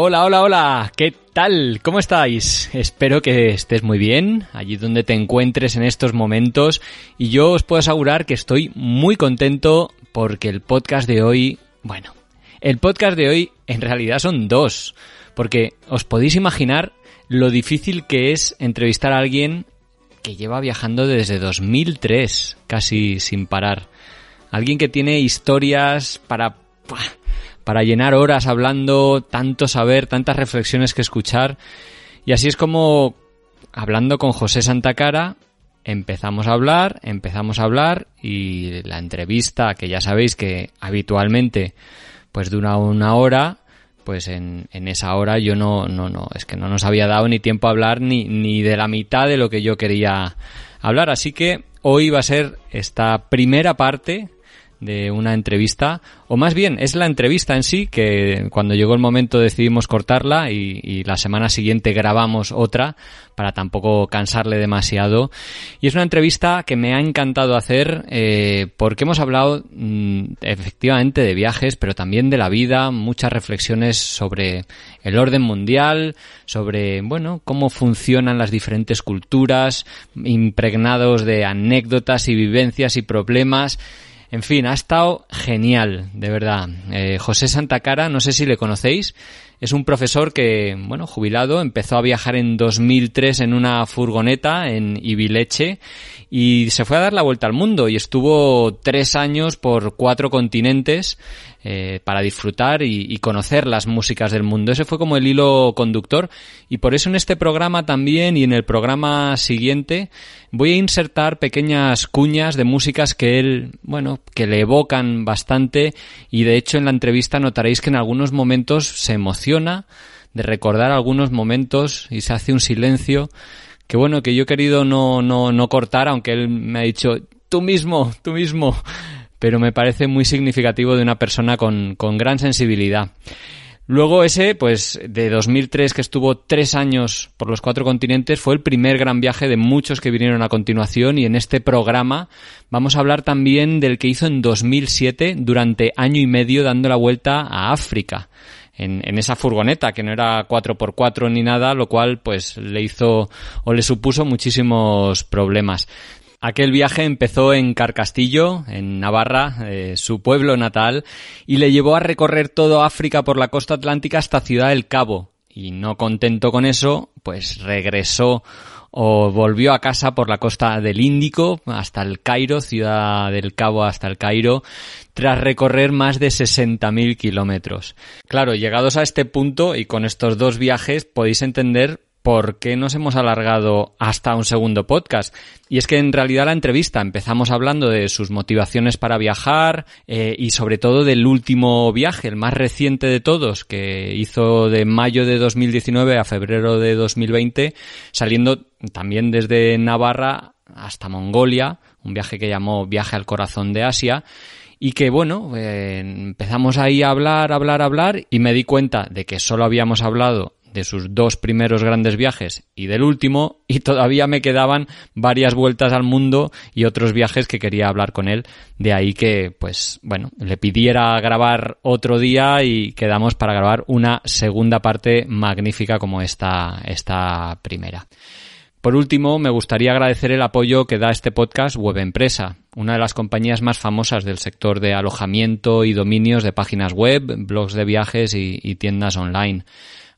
Hola, hola, hola, ¿qué tal? ¿Cómo estáis? Espero que estés muy bien, allí donde te encuentres en estos momentos, y yo os puedo asegurar que estoy muy contento porque el podcast de hoy, bueno, el podcast de hoy en realidad son dos, porque os podéis imaginar lo difícil que es entrevistar a alguien que lleva viajando desde 2003, casi sin parar. Alguien que tiene historias para para llenar horas hablando, tanto saber, tantas reflexiones que escuchar. Y así es como, hablando con José Santacara, empezamos a hablar, empezamos a hablar y la entrevista, que ya sabéis que habitualmente pues dura una hora, pues en, en, esa hora yo no, no, no, es que no nos había dado ni tiempo a hablar ni, ni de la mitad de lo que yo quería hablar. Así que hoy va a ser esta primera parte de una entrevista, o más bien es la entrevista en sí, que cuando llegó el momento decidimos cortarla y, la semana siguiente grabamos otra para tampoco cansarle demasiado. Y es una entrevista que me ha encantado hacer eh, porque hemos hablado mm, efectivamente de viajes, pero también de la vida, muchas reflexiones sobre el orden mundial, sobre, bueno, cómo funcionan las diferentes culturas, impregnados de anécdotas y vivencias y problemas. En fin, ha estado genial, de verdad. Eh, José Santacara, no sé si le conocéis, es un profesor que, bueno, jubilado, empezó a viajar en 2003 en una furgoneta en Ibileche y se fue a dar la vuelta al mundo y estuvo tres años por cuatro continentes eh, para disfrutar y, conocer las músicas del mundo. Ese fue como el hilo conductor. Y por eso en este programa también y en el programa siguiente voy a insertar pequeñas cuñas de músicas que él, bueno, que le evocan bastante. Y de hecho en la entrevista notaréis que en algunos momentos se emociona de recordar algunos momentos y se hace un silencio que bueno, que yo he querido no, no, no cortar, aunque él me ha dicho, tú mismo, tú mismo, pero me parece muy significativo de una persona con, con gran sensibilidad. Luego ese, pues de 2003 que estuvo tres años por los cuatro continentes, fue el primer gran viaje de muchos que vinieron a continuación y en este programa vamos a hablar también del que hizo en 2007 durante año y medio dando la vuelta a África en, en, esa furgoneta que no era 4x4 ni nada, lo cual pues le hizo o le supuso muchísimos problemas. Aquel viaje empezó en Carcastillo, en Navarra, eh, su pueblo natal, y le llevó a recorrer todo África por la costa atlántica hasta Ciudad del Cabo. Y no contento con eso, pues regresó o volvió a casa por la costa del Índico hasta el Cairo, Ciudad del Cabo hasta el Cairo, tras recorrer más de 60.000 kilómetros. Claro, llegados a este punto y con estos dos viajes podéis entender por qué nos hemos alargado hasta un segundo podcast. Y es que en realidad la entrevista empezamos hablando de sus motivaciones para viajar eh, y sobre todo del último viaje, el más reciente de todos, que hizo de mayo de 2019 a febrero de 2020, saliendo también desde Navarra hasta Mongolia, un viaje que llamó Viaje al Corazón de Asia, y que bueno, eh, empezamos ahí a hablar, hablar, hablar y me di cuenta de que solo habíamos hablado de sus dos primeros grandes viajes y del último, y todavía me quedaban varias vueltas al mundo y otros viajes que quería hablar con él. De ahí que, pues, bueno, le pidiera grabar otro día y quedamos para grabar una segunda parte magnífica como esta, esta primera. Por último, me gustaría agradecer el apoyo que da este podcast Web Empresa, una de las compañías más famosas del sector de alojamiento y dominios de páginas web, blogs de viajes y, y tiendas online.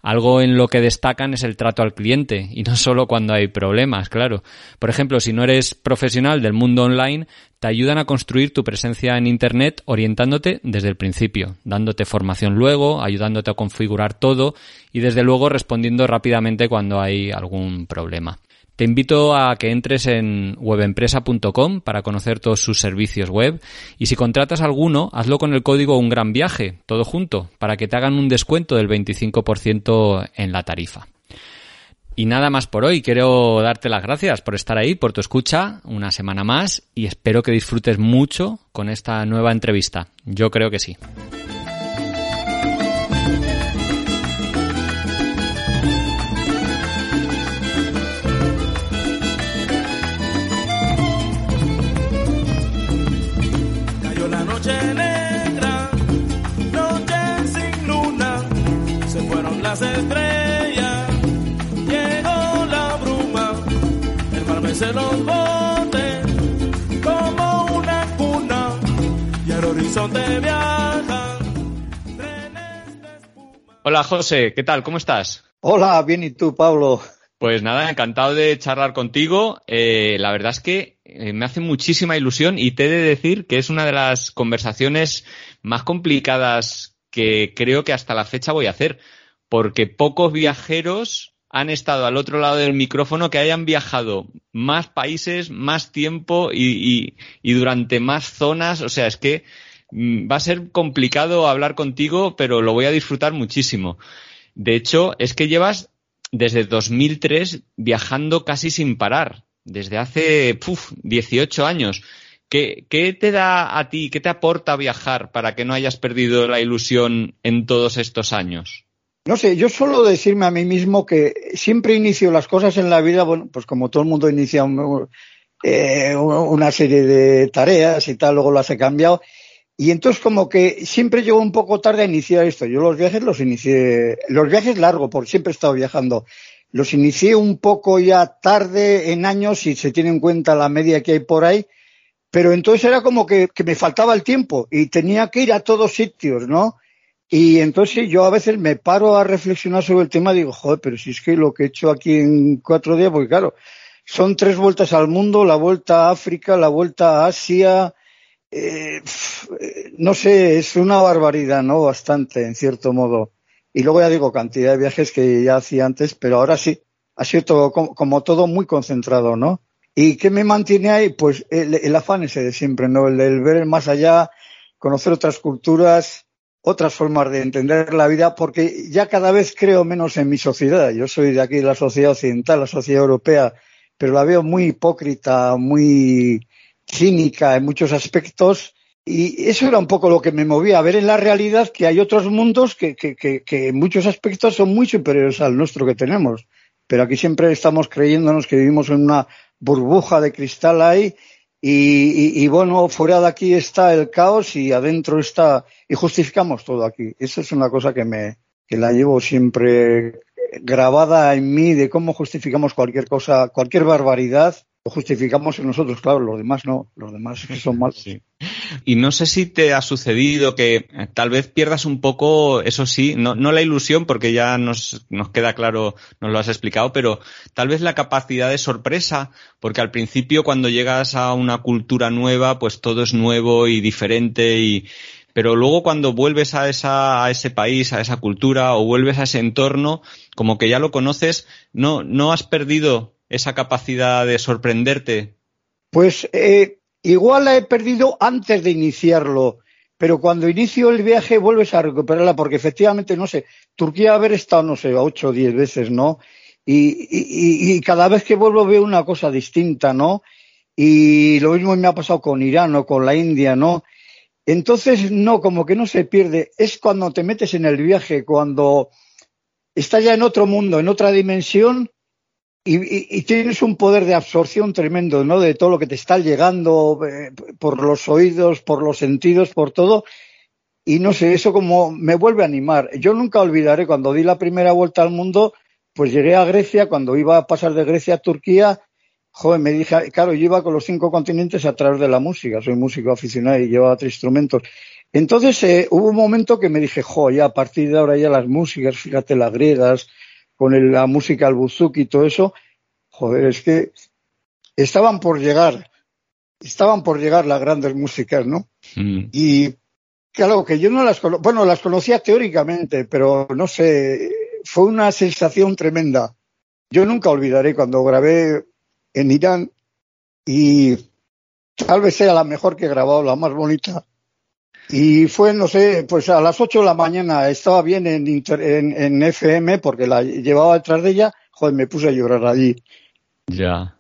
Algo en lo que destacan es el trato al cliente, y no solo cuando hay problemas, claro. Por ejemplo, si no eres profesional del mundo online, te ayudan a construir tu presencia en Internet orientándote desde el principio, dándote formación luego, ayudándote a configurar todo y desde luego respondiendo rápidamente cuando hay algún problema. Te invito a que entres en webempresa.com para conocer todos sus servicios web y si contratas alguno, hazlo con el código Un Gran Viaje, todo junto, para que te hagan un descuento del 25% en la tarifa. Y nada más por hoy, quiero darte las gracias por estar ahí, por tu escucha, una semana más y espero que disfrutes mucho con esta nueva entrevista. Yo creo que sí. Las estrellas, llegó la bruma, el mar me se los bote como una cuna y el horizonte viaja. Hola José, ¿qué tal? ¿Cómo estás? Hola, bien y tú, Pablo. Pues nada, encantado de charlar contigo. Eh, la verdad es que eh, me hace muchísima ilusión y te he de decir que es una de las conversaciones más complicadas que creo que hasta la fecha voy a hacer, porque pocos viajeros han estado al otro lado del micrófono que hayan viajado más países, más tiempo y, durante más zonas. O sea, es que mm, va a ser complicado hablar contigo, pero lo voy a disfrutar muchísimo. De hecho, es que llevas desde 2003 viajando casi sin parar, desde hace puf, 18 años. ¿Qué, ¿Qué, te da a ti, qué te aporta viajar para que no hayas perdido la ilusión en todos estos años? No sé, yo suelo decirme a mí mismo que siempre inicio las cosas en la vida, bueno, pues como todo el mundo inicia eh, una serie de tareas y tal, luego las he cambiado. Y entonces como que siempre llego un poco tarde a iniciar esto. Yo los viajes los inicié, los viajes largos, porque siempre he estado viajando. Los inicié un poco ya tarde en años, si se tiene en cuenta la media que hay por ahí, pero entonces era como que, que me faltaba el tiempo y tenía que ir a todos sitios, ¿no? Y entonces yo a veces me paro a reflexionar sobre el tema y digo, joder, pero si es que lo que he hecho aquí en cuatro días, porque claro, son tres vueltas al mundo, la vuelta a África, la vuelta a Asia, eh, no sé, es una barbaridad, ¿no? Bastante, en cierto modo. Y luego ya digo, cantidad de viajes que ya hacía antes, pero ahora sí, ha sido todo, como, todo muy concentrado, ¿no? ¿Y qué me mantiene ahí? Pues el, afán ese de siempre, ¿no? El, el ver más allá, conocer otras culturas, otras formas de entender la vida, porque ya cada vez creo menos en mi sociedad. Yo soy de aquí de la sociedad occidental, la sociedad europea, pero la veo muy hipócrita, muy cínica en muchos aspectos. Y eso era un poco lo que me movía, a ver en la realidad que hay otros mundos que, que, que, que en muchos aspectos son muy superiores al nuestro que tenemos. Pero aquí siempre estamos creyéndonos que vivimos en una burbuja de cristal ahí y, y, bueno, fuera de aquí está el caos y adentro está, y justificamos todo aquí. Eso es una cosa que me, que la llevo siempre grabada en mí de cómo justificamos cualquier cosa, cualquier barbaridad lo justificamos nosotros, claro, los demás no, los demás son malos. Y no sé si te ha sucedido que eh, tal vez pierdas un poco, eso sí, no, no la ilusión, porque ya nos, nos queda claro, nos lo has explicado, pero tal vez la capacidad de sorpresa, porque al principio cuando llegas a una cultura nueva, pues todo es nuevo y diferente y, pero luego cuando vuelves a, esa, a ese país, a esa cultura o vuelves a ese entorno, como que ya lo conoces, no, no has perdido esa capacidad de sorprenderte? Pues eh, igual la he perdido antes de iniciarlo, pero cuando inicio el viaje vuelves a recuperarla porque efectivamente, no sé, Turquía haber estado, no sé, ocho o diez veces, ¿no? Y, y, y, cada vez que vuelvo veo una cosa distinta, ¿no? Y lo mismo me ha pasado con Irán o con la India, ¿no? Entonces, no, como que no se pierde. Es cuando te metes en el viaje, cuando estás ya en otro mundo, en otra dimensión y, tienes un poder de absorción tremendo, ¿no? De todo lo que te está llegando eh, por los oídos, por los sentidos, por todo. Y no sé, eso como me vuelve a animar. Yo nunca olvidaré cuando di la primera vuelta al mundo, pues llegué a Grecia, cuando iba a pasar de Grecia a Turquía, joven, me dije, claro, yo iba con los cinco continentes a través de la música, soy músico aficionado y llevaba tres instrumentos. Entonces eh, hubo un momento que me dije, jo, ya a partir de ahora ya las músicas, fíjate las griegas, con la música al buzuki y todo eso, joder, es que estaban por llegar, estaban por llegar las grandes músicas, ¿no? Mm. Y claro, que yo no las conocía, bueno, las conocía teóricamente, pero no sé, fue una sensación tremenda. Yo nunca olvidaré cuando grabé en Irán y tal vez sea la mejor que he grabado, la más bonita. Y fue, no sé, pues a las 8 de la mañana estaba bien en, en, FM porque la llevaba detrás de ella, joder, me puse a llorar allí. Ya.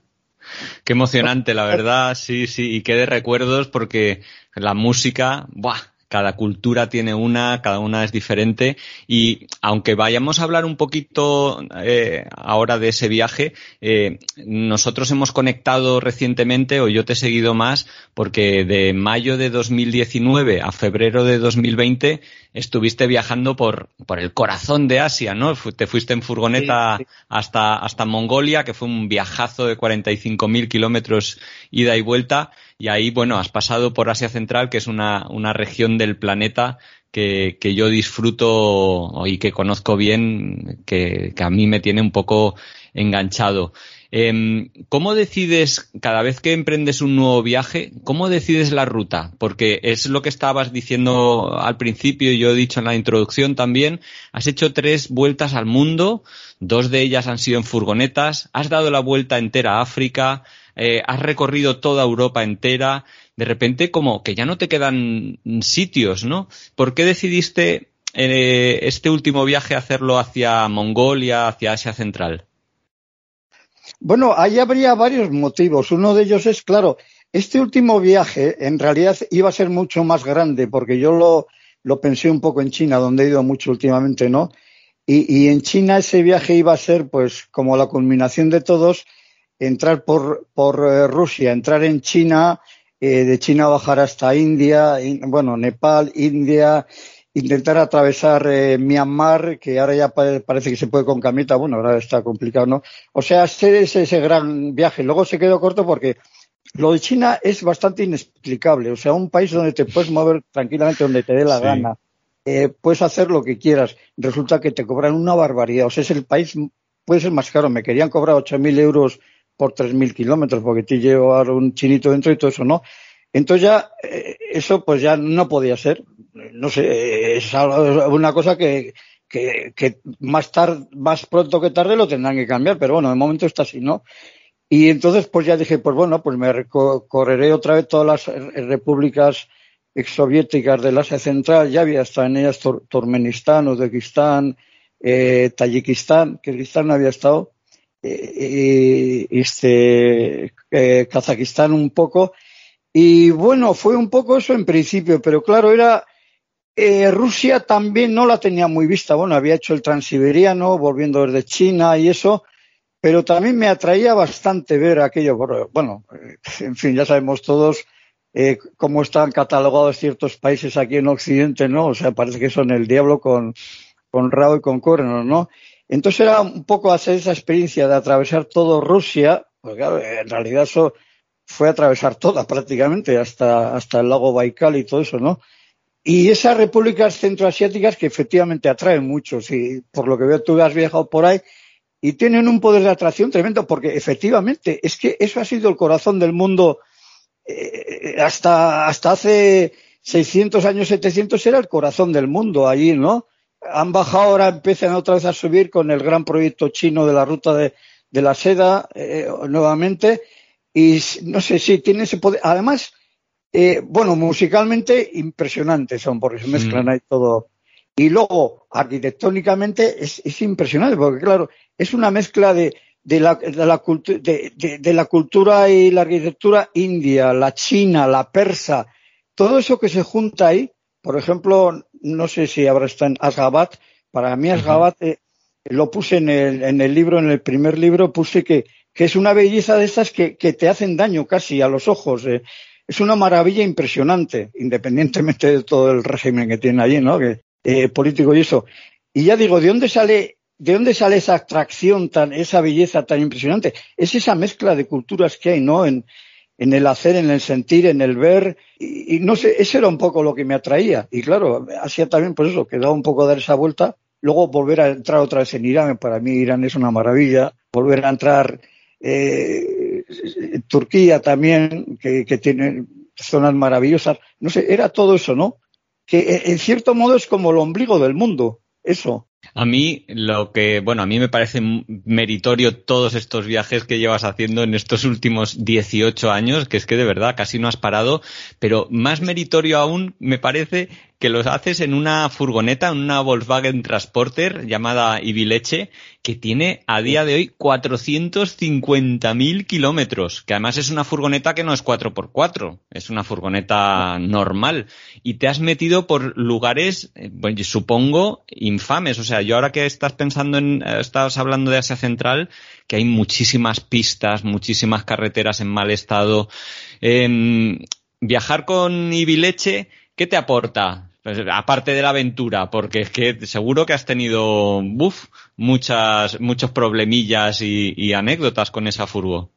Qué emocionante, la verdad, sí, sí, y qué de recuerdos porque la música, ¡buah! Cada cultura tiene una, cada una es diferente y aunque vayamos a hablar un poquito eh, ahora de ese viaje, eh, nosotros hemos conectado recientemente o yo te he seguido más porque de mayo de 2019 a febrero de 2020 estuviste viajando por, por el corazón de Asia, ¿no? Te fuiste en furgoneta hasta, hasta Mongolia, que fue un viajazo de 45.000 kilómetros ida y vuelta. Y ahí, bueno, has pasado por Asia Central, que es una, una región del planeta que, que, yo disfruto y que conozco bien, que, que a mí me tiene un poco enganchado. Em, ¿Cómo decides, cada vez que emprendes un nuevo viaje, cómo decides la ruta? Porque es lo que estabas diciendo al principio y yo he dicho en la introducción también. Has hecho tres vueltas al mundo, dos de ellas han sido en furgonetas, has dado la vuelta entera a África, eh, has recorrido toda Europa entera. De repente, como que ya no te quedan sitios, ¿no? ¿Por qué decidiste eh, este último viaje hacerlo hacia Mongolia, hacia Asia Central? Bueno, ahí habría varios motivos. Uno de ellos es, claro, este último viaje en realidad iba a ser mucho más grande, porque yo lo, lo pensé un poco en China, donde he ido mucho últimamente, ¿no? Y, y, en China ese viaje iba a ser, pues, como la culminación de todos, entrar por, por eh, Rusia, entrar en China, eh, de China bajar hasta India, bueno, Nepal, India, intentar atravesar eh, Myanmar, que ahora ya parece que se puede con camita, bueno, ahora está complicado, ¿no? O sea, hacer ese, ese gran viaje. Luego se quedó corto porque lo de China es bastante inexplicable. O sea, un país donde te puedes mover tranquilamente donde te dé la gana, eh, puedes hacer lo que quieras. Resulta que te cobran una barbaridad. O sea, es el país, puede ser más caro. Me querían cobrar 8.000 euros por 3.000 kilómetros porque te llevar un chinito dentro y todo eso, ¿no? Entonces ya, eh, eso pues ya no podía ser no sé, es una cosa que, que, más tarde, más pronto que tarde lo tendrán que cambiar, pero bueno, de momento está así, ¿no? Y entonces pues ya dije, pues bueno, pues me recorreré otra vez todas las repúblicas exsoviéticas del Asia Central, ya había estado en ellas Turkmenistán, Uzbekistán, eh, Tayikistán, Kirguistán no había estado, eh, este, eh, Kazajistán un poco, y bueno, fue un poco eso en principio, pero claro, era eh, Rusia también no la tenía muy vista. Bueno, había hecho el transiberiano, volviendo desde China y eso, pero también me atraía bastante ver aquello. Bueno, eh, en fin, ya sabemos todos eh, cómo están catalogados ciertos países aquí en Occidente, ¿no? O sea, parece que son el diablo con, con rabo y con cuernos, ¿no? Entonces era un poco hacer esa experiencia de atravesar todo Rusia, porque claro, en realidad eso fue atravesar toda prácticamente, hasta, hasta el lago Baikal y todo eso, ¿no? Y esas repúblicas centroasiáticas que efectivamente atraen mucho, y por lo que veo tú has viajado por ahí, y tienen un poder de atracción tremendo, porque efectivamente es que eso ha sido el corazón del mundo eh, hasta, hasta hace 600 años, 700 era el corazón del mundo allí, ¿no? Han bajado ahora, empiezan otra vez a subir con el gran proyecto chino de la ruta de, de la seda eh, nuevamente, y no sé si tiene ese poder. Además, eh, bueno, musicalmente impresionantes son, porque se mezclan ahí todo. Y luego, arquitectónicamente, es, es, impresionante, porque claro, es una mezcla de, de, la, de, la de, de, la cultura y la arquitectura india, la china, la persa, todo eso que se junta ahí. Por ejemplo, no sé si ahora está en Ashgabat, para mí Ashgabat eh, lo puse en el, en el libro, en el primer libro, puse que, que es una belleza de estas que, que te hacen daño casi a los ojos. Eh. Es una maravilla impresionante, independientemente de todo el régimen que tiene allí, ¿no? Que, eh, político y eso. Y ya digo, ¿de dónde sale, de dónde sale esa atracción tan, esa belleza tan impresionante? Es esa mezcla de culturas que hay, ¿no? En, en el hacer, en el sentir, en el ver. Y, no sé, eso era un poco lo que me atraía. Y claro, hacía también, por eso, que daba un poco dar esa vuelta. Luego volver a entrar otra vez en Irán, para mí Irán es una maravilla. Volver a entrar eh, Turquía también, que, que tiene zonas maravillosas. No sé, era todo eso, ¿no? Que eh, en cierto modo es como el ombligo del mundo, eso. A mí lo que, bueno, a mí me parece meritorio todos estos viajes que llevas haciendo en estos últimos 18 años, que es que de verdad casi no has parado, pero más meritorio aún me parece que los haces en una furgoneta, en una Volkswagen Transporter llamada Ibileche, que tiene a día de hoy 450.000 kilómetros, que además es una furgoneta que no es 4x4, es una furgoneta normal. Y te has metido por lugares, eh, supongo, infames. O sea, yo ahora que estás pensando en, eh, estás hablando de Asia Central, que hay muchísimas pistas, muchísimas carreteras en mal estado. Em, viajar con Ibileche, ¿qué te aporta? Pues, aparte de la aventura, porque es que seguro que has tenido buf, muchas, muchos problemillas y, anécdotas con esa furgo.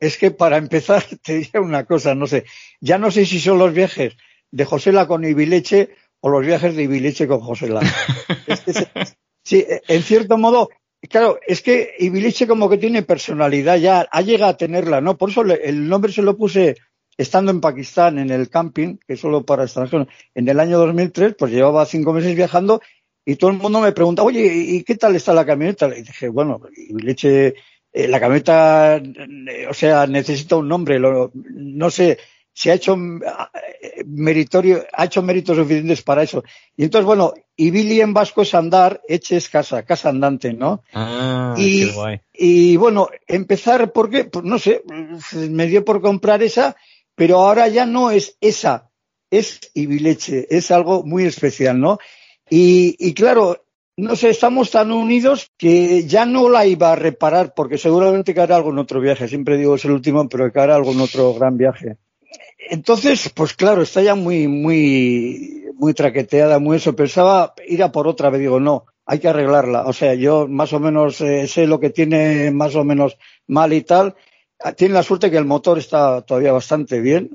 es que para empezar te diría una cosa, no sé, ya no sé si son los viajes de Josela con Ibileche o los viajes de Ibileche con Josela. sí, en cierto modo, claro, es que Ibileche como que tiene personalidad ya, ha llegado a tenerla, ¿no? Por eso el nombre se lo puse estando en Pakistán en el camping, que es solo para extranjeros, en el año 2003, pues llevaba cinco meses viajando y todo el mundo me pregunta, oye, ¿y qué tal está la camioneta? Y dije, bueno, leche, eh, la camioneta, eh, o sea, necesita un nombre, no sé, si ha hecho eh, meritorio, ha hecho méritos suficientes para eso. Y entonces, bueno, y Billy en vasco es andar, Eche es casa, casa andante, ¿no? Ah, y, qué guay. y bueno, empezar porque, pues no sé, me dio por comprar esa pero ahora ya no es esa, es Ibileche, es algo muy especial, ¿no? Y, claro, no sé, estamos tan unidos que ya no la iba a reparar porque seguramente que hará algo en otro viaje. Siempre digo es el último, pero que hará algo en otro gran viaje. Entonces, pues claro, está ya muy, muy, muy traqueteada, muy eso. Pensaba ir a por otra vez, digo, no, hay que arreglarla. O sea, yo más o menos eh, sé lo que tiene más o menos mal y tal, tiene la suerte que el motor está todavía bastante bien.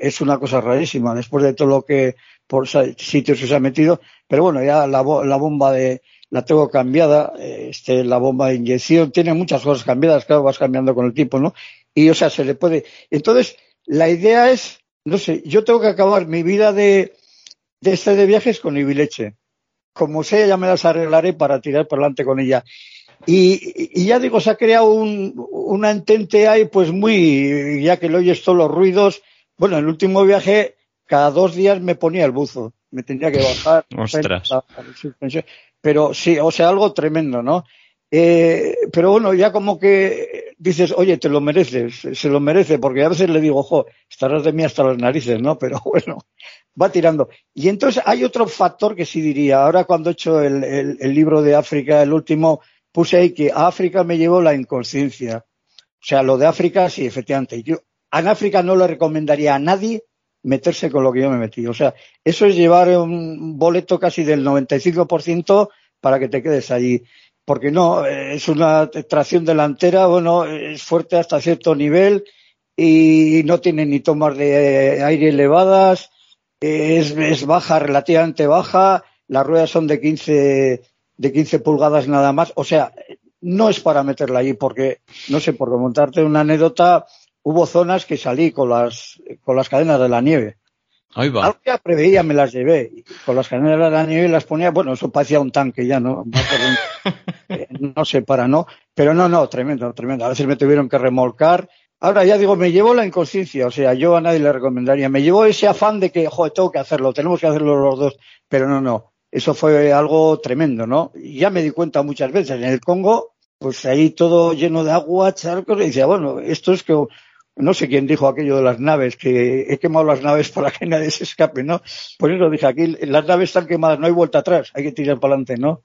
Es una cosa rarísima después de todo lo que por sitios se ha metido. Pero bueno, ya la, la bomba de la tengo cambiada, este, la bomba de inyección tiene muchas cosas cambiadas, claro, vas cambiando con el tiempo, ¿no? Y o sea, se le puede. Entonces, la idea es, no sé, yo tengo que acabar mi vida de, de este de viajes con Ibileche. Como sea, ya me las arreglaré para tirar por adelante con ella. Y, ya digo, se ha creado un, una entente ahí, pues muy, ya que le oyes todos los ruidos. Bueno, en el último viaje, cada dos días me ponía el buzo. Me tenía que bajar. Ostras. Pero sí, o sea, algo tremendo, ¿no? Eh, pero bueno, ya como que dices, oye, te lo mereces, se lo merece, porque a veces le digo, ojo, estarás de mí hasta las narices, ¿no? Pero bueno, va tirando. Y entonces hay otro factor que sí diría, ahora cuando he hecho el, el libro de África, el último, puse ahí que a África me llevó la inconsciencia. O sea, lo de África, sí, efectivamente. Yo en África no le recomendaría a nadie meterse con lo que yo me metí. O sea, eso es llevar un boleto casi del 95% para que te quedes allí. Porque no, es una tracción delantera, bueno, es fuerte hasta cierto nivel y no tiene ni tomas de aire elevadas, es baja, relativamente baja, las ruedas son de 15 de 15 pulgadas nada más. O sea, no es para meterla ahí porque, no sé, por montarte una anécdota, hubo zonas que salí con las, con las cadenas de la nieve. Ahí va. Algo que preveía, me las llevé. Con las cadenas de la nieve las ponía, bueno, eso parecía un tanque ya, ¿no? Eh, no sé, para no. Pero no, no, tremendo, tremendo. A veces me tuvieron que remolcar. Ahora ya digo, me llevó la inconsciencia, o sea, yo a nadie le recomendaría. Me llevó ese afán de que, joder, tengo que hacerlo, tenemos que hacerlo los dos. Pero no, no eso fue algo tremendo, ¿no? Ya me di cuenta muchas veces en el Congo, pues ahí todo lleno de agua, charcos, y decía, bueno, esto es que no sé quién dijo aquello de las naves, que he quemado las naves para que nadie se escape, ¿no? Por eso dije, aquí las naves están quemadas, no hay vuelta atrás, hay que tirar para adelante, ¿no?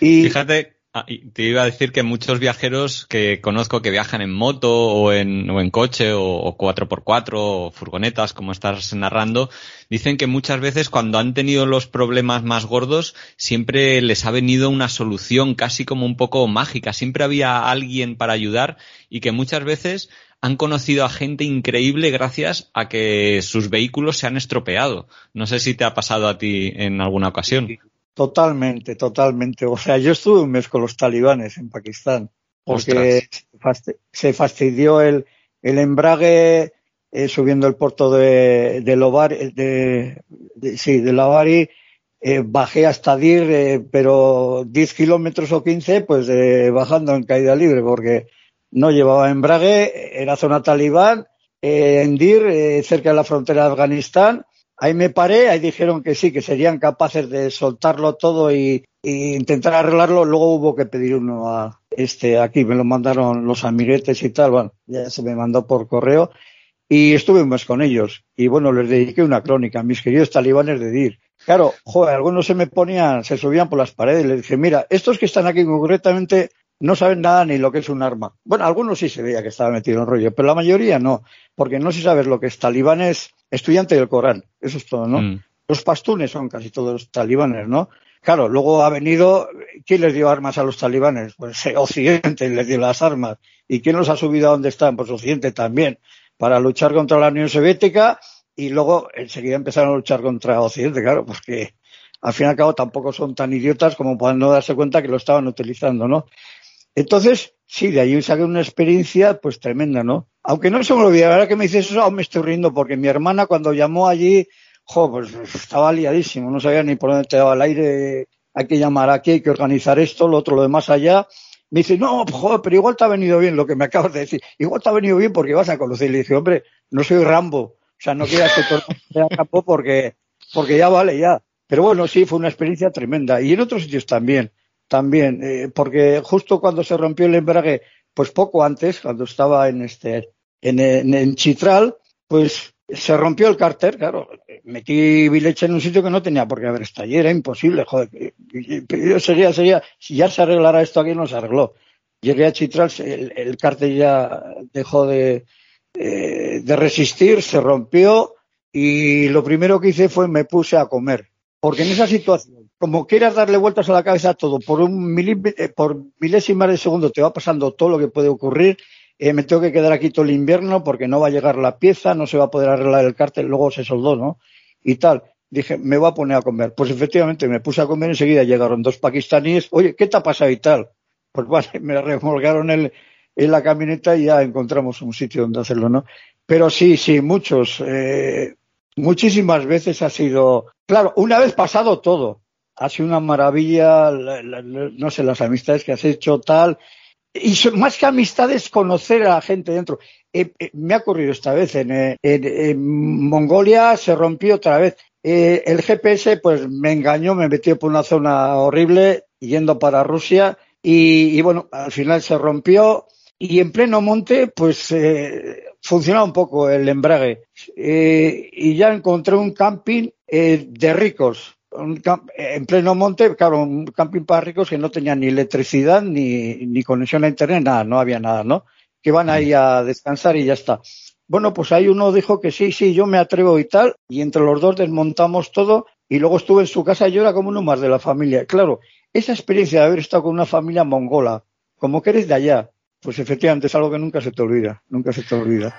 Y... Fíjate, Ah, te iba a decir que muchos viajeros que conozco que viajan en moto o en, o en coche o, 4x4 o furgonetas, como estás narrando, dicen que muchas veces cuando han tenido los problemas más gordos, siempre les ha venido una solución casi como un poco mágica. Siempre había alguien para ayudar y que muchas veces han conocido a gente increíble gracias a que sus vehículos se han estropeado. No sé si te ha pasado a ti en alguna ocasión. Totalmente, totalmente. O sea, yo estuve un mes con los talibanes en Pakistán porque se fastidió el, el embrague eh, subiendo el puerto de, de Lobar, de, sí, de Lobari, eh, bajé hasta Dir, eh, pero 10 kilómetros o 15, pues bajando en caída libre, porque no llevaba embrague, era zona talibán, en Dir, cerca de la frontera de Afganistán, Ahí me paré, ahí dijeron que sí, que serían capaces de soltarlo todo y, intentar arreglarlo. Luego hubo que pedir uno a este aquí, me lo mandaron los amiguetes y tal. Bueno, ya se me mandó por correo y estuve más con ellos. Y bueno, les dediqué una crónica, mis queridos talibanes de DIR. Claro, joder, algunos se me ponían, se subían por las paredes y les dije, mira, estos que están aquí concretamente no saben nada ni lo que es un arma. Bueno, algunos sí se veía que estaba metido en rollo, pero la mayoría no, porque no se sabe lo que es talibanes estudiante del Corán, eso es todo, ¿no? Mm. Los pastunes son casi todos talibanes, ¿no? Claro, luego ha venido, ¿quién les dio armas a los talibanes? Pues eh, Occidente les dio las armas. ¿Y quién los ha subido a donde están? Pues Occidente también, para luchar contra la Unión Soviética y luego enseguida empezaron a luchar contra Occidente, claro, porque al fin y al cabo tampoco son tan idiotas como para no darse cuenta que lo estaban utilizando, ¿no? Entonces, sí, de ahí saqué una experiencia pues tremenda, ¿no? Aunque no se me olvide, ahora que me dices eso, aún me estoy riendo porque mi hermana cuando llamó allí, jo, pues estaba liadísimo, no sabía ni por dónde te daba el aire, hay que llamar aquí, hay que organizar esto, lo otro, lo demás allá. Me dice, no, joder, pero igual te ha venido bien lo que me acabas de decir. Igual te ha venido bien porque vas a conocer. Le dije, hombre, no soy Rambo. O sea, no quieras que todo sea porque, porque ya vale, ya. Pero bueno, sí, fue una experiencia tremenda. Y en otros sitios también también, eh, porque justo cuando se rompió el embrague, pues poco antes, cuando estaba en este, en, en, Chitral, pues se rompió el cárter, claro, metí bileche en un sitio que no tenía por qué haber estado allí, era imposible, joder, yo seguía, si ya se arreglara esto aquí no se arregló. Llegué a Chitral, el, el cárter ya dejó de, eh, de resistir, se rompió y lo primero que hice fue me puse a comer, porque en esa situación como quieras darle vueltas a la cabeza a todo, por un eh, por milésimas de segundo te va pasando todo lo que puede ocurrir. Eh, me tengo que quedar aquí todo el invierno porque no va a llegar la pieza, no se va a poder arreglar el cártel, luego se soldó, ¿no? Y tal. Dije, me voy a poner a comer. Pues efectivamente me puse a comer enseguida llegaron dos pakistaníes. Oye, ¿qué te ha pasado y tal? Pues vale, me remolgaron el, en la camioneta y ya encontramos un sitio donde hacerlo, ¿no? Pero sí, sí, muchos, eh, muchísimas veces ha sido, claro, una vez pasado todo, ha sido una maravilla, no sé, las amistades que has hecho, tal. Y más que amistades, conocer a la gente dentro. Eh, eh, me ha ocurrido esta vez, en, eh, Mongolia se rompió otra vez. el GPS pues me engañó, me metió por una zona horrible yendo para Rusia y, bueno, al final se rompió y en pleno monte pues funcionaba un poco el embrague y ya encontré un camping de ricos en pleno monte, claro, un camping para ricos que no tenía ni electricidad ni, ni conexión a internet, nada, no había nada, ¿no? Que van ahí a descansar y ya está. Bueno, pues ahí uno dijo que sí, sí, yo me atrevo y tal, y entre los dos desmontamos todo, y luego estuve en su casa y yo era como uno más de la familia. Claro, esa experiencia de haber estado con una familia mongola, como que eres de allá, pues efectivamente es algo que nunca se te olvida, nunca se te olvida.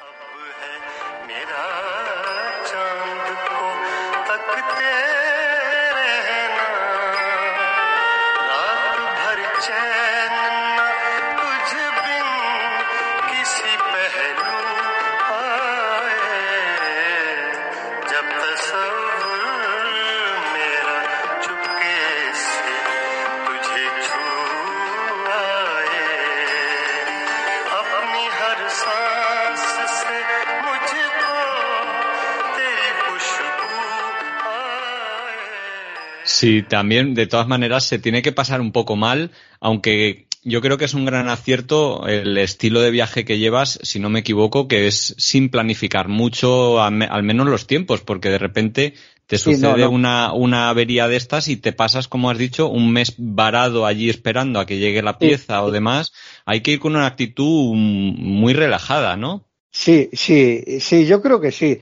Sí, también de todas maneras se tiene que pasar un poco mal, aunque yo creo que es un gran acierto el estilo de viaje que llevas, si no me equivoco, que es sin planificar mucho, al menos los tiempos, porque de repente te sucede Una, una avería de estas y te pasas, como has dicho, un mes varado allí esperando a que llegue la pieza o demás. Hay que ir con una actitud muy relajada, ¿no? Sí, sí, sí, yo creo que sí.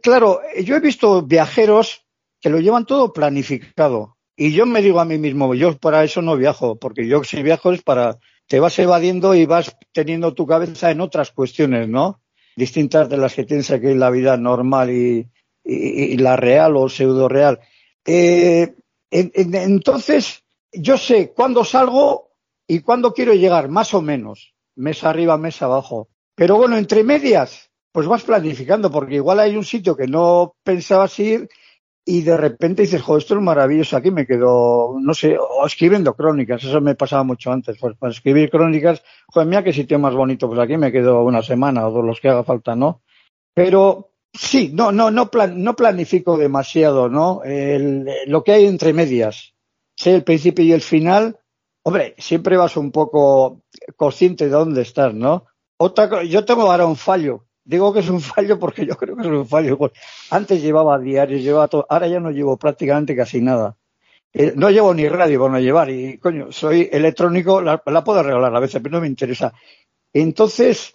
Claro, yo he visto viajeros que lo llevan todo planificado. Y yo me digo a mí mismo, yo para eso no viajo, porque yo si viajo es para, te vas evadiendo y vas teniendo tu cabeza en otras cuestiones, ¿no? Distintas de las que tienes aquí en la vida normal y, y, la real o pseudo real. Eh, entonces, yo sé cuándo salgo y cuándo quiero llegar, más o menos, mes arriba, mes abajo. Pero bueno, entre medias, pues vas planificando, porque igual hay un sitio que no pensabas ir y de repente dices, joder, esto es maravilloso, aquí me quedo, no sé, o escribiendo crónicas, eso me pasaba mucho antes, pues para escribir crónicas, joder, mira qué sitio más bonito, pues aquí me quedo una semana o los que haga falta, ¿no? Pero Sí, no, no, no, no planifico demasiado, ¿no? lo que hay entre medias, sé el principio y el final, hombre, siempre vas un poco consciente de dónde estás, ¿no? Otra, yo tengo ahora un fallo. Digo que es un fallo porque yo creo que es un fallo. Antes llevaba diarios, llevaba todo. Ahora ya no llevo prácticamente casi nada. Eh, no llevo ni radio por no llevar. Y, coño, soy electrónico, la, la puedo regalar a veces, pero no me interesa. Entonces,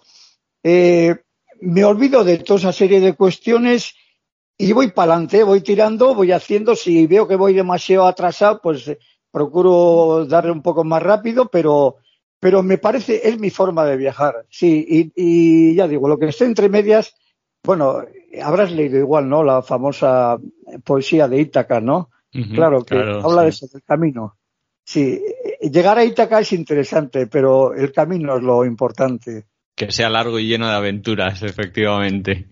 eh, me olvido de toda esa serie de cuestiones y voy para adelante, voy tirando, voy haciendo. Si veo que voy demasiado atrasado, pues eh, procuro darle un poco más rápido, pero, pero me parece, es mi forma de viajar. Sí, y, y ya digo, lo que esté entre medias, bueno, habrás leído igual, ¿no? La famosa poesía de Ítaca, ¿no? claro, que habla de eso, del camino. Sí, llegar a Ítaca es interesante, pero el camino es lo importante. Que sea largo y lleno de aventuras, efectivamente.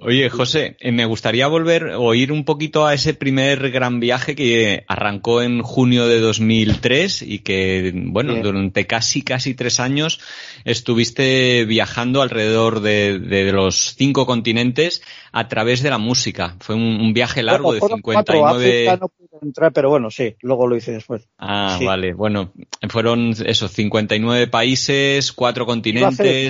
Oye, José, eh, me gustaría volver o ir un poquito a ese primer gran viaje que arrancó en junio de 2003 y que, bueno, durante casi, casi tres años estuviste viajando alrededor de, los cinco continentes a través de la música. Fue un, viaje largo de 59... no pude entrar, pero bueno, sí, luego lo hice después. Ah, vale. Bueno, fueron esos 59 países, cuatro continentes...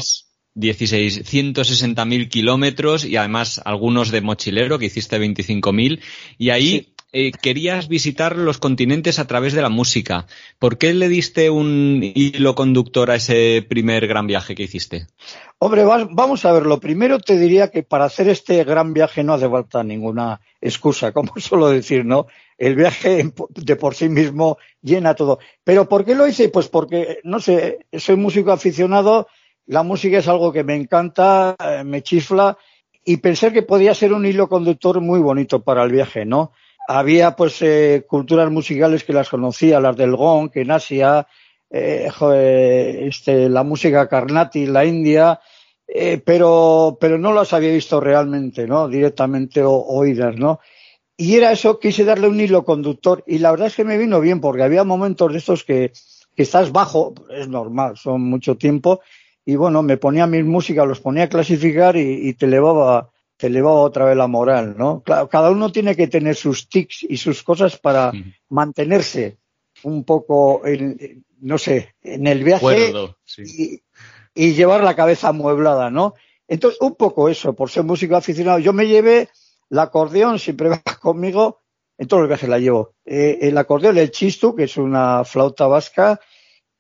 16, 160.000 kilómetros y además algunos de mochilero que hiciste 25.000 y ahí eh, querías visitar los continentes a través de la música. ¿Por qué le diste un hilo conductor a ese primer gran viaje que hiciste? Hombre, vamos a ver, lo primero te diría que para hacer este gran viaje no hace falta ninguna excusa, como suelo decir, ¿no? El viaje de por sí mismo llena todo. Pero ¿por qué lo hice? Pues porque, no sé, soy músico aficionado la música es algo que me encanta, eh, me chifla y pensé que podía ser un hilo conductor muy bonito para el viaje, ¿no? Había pues eh, culturas musicales que las conocía, las del gong, que en Asia, eh, este, la música Carnati, la India, pero, pero no las había visto realmente, ¿no? Directamente oídas, ¿no? Y era eso, quise darle un hilo conductor y la verdad es que me vino bien porque había momentos de estos que, que estás bajo, es normal, son mucho tiempo, y bueno, me ponía mis músicas, los ponía a clasificar y, te elevaba te elevaba otra vez la moral, ¿no? Claro, cada uno tiene que tener sus tics y sus cosas para mantenerse un poco, en, no sé, en el viaje y, llevar la cabeza amueblada, ¿no? Entonces, un poco eso, por ser músico aficionado. Yo me llevé el acordeón, siempre va conmigo, en todos los viajes la llevo. Eh, el acordeón, el chistu, que es una flauta vasca,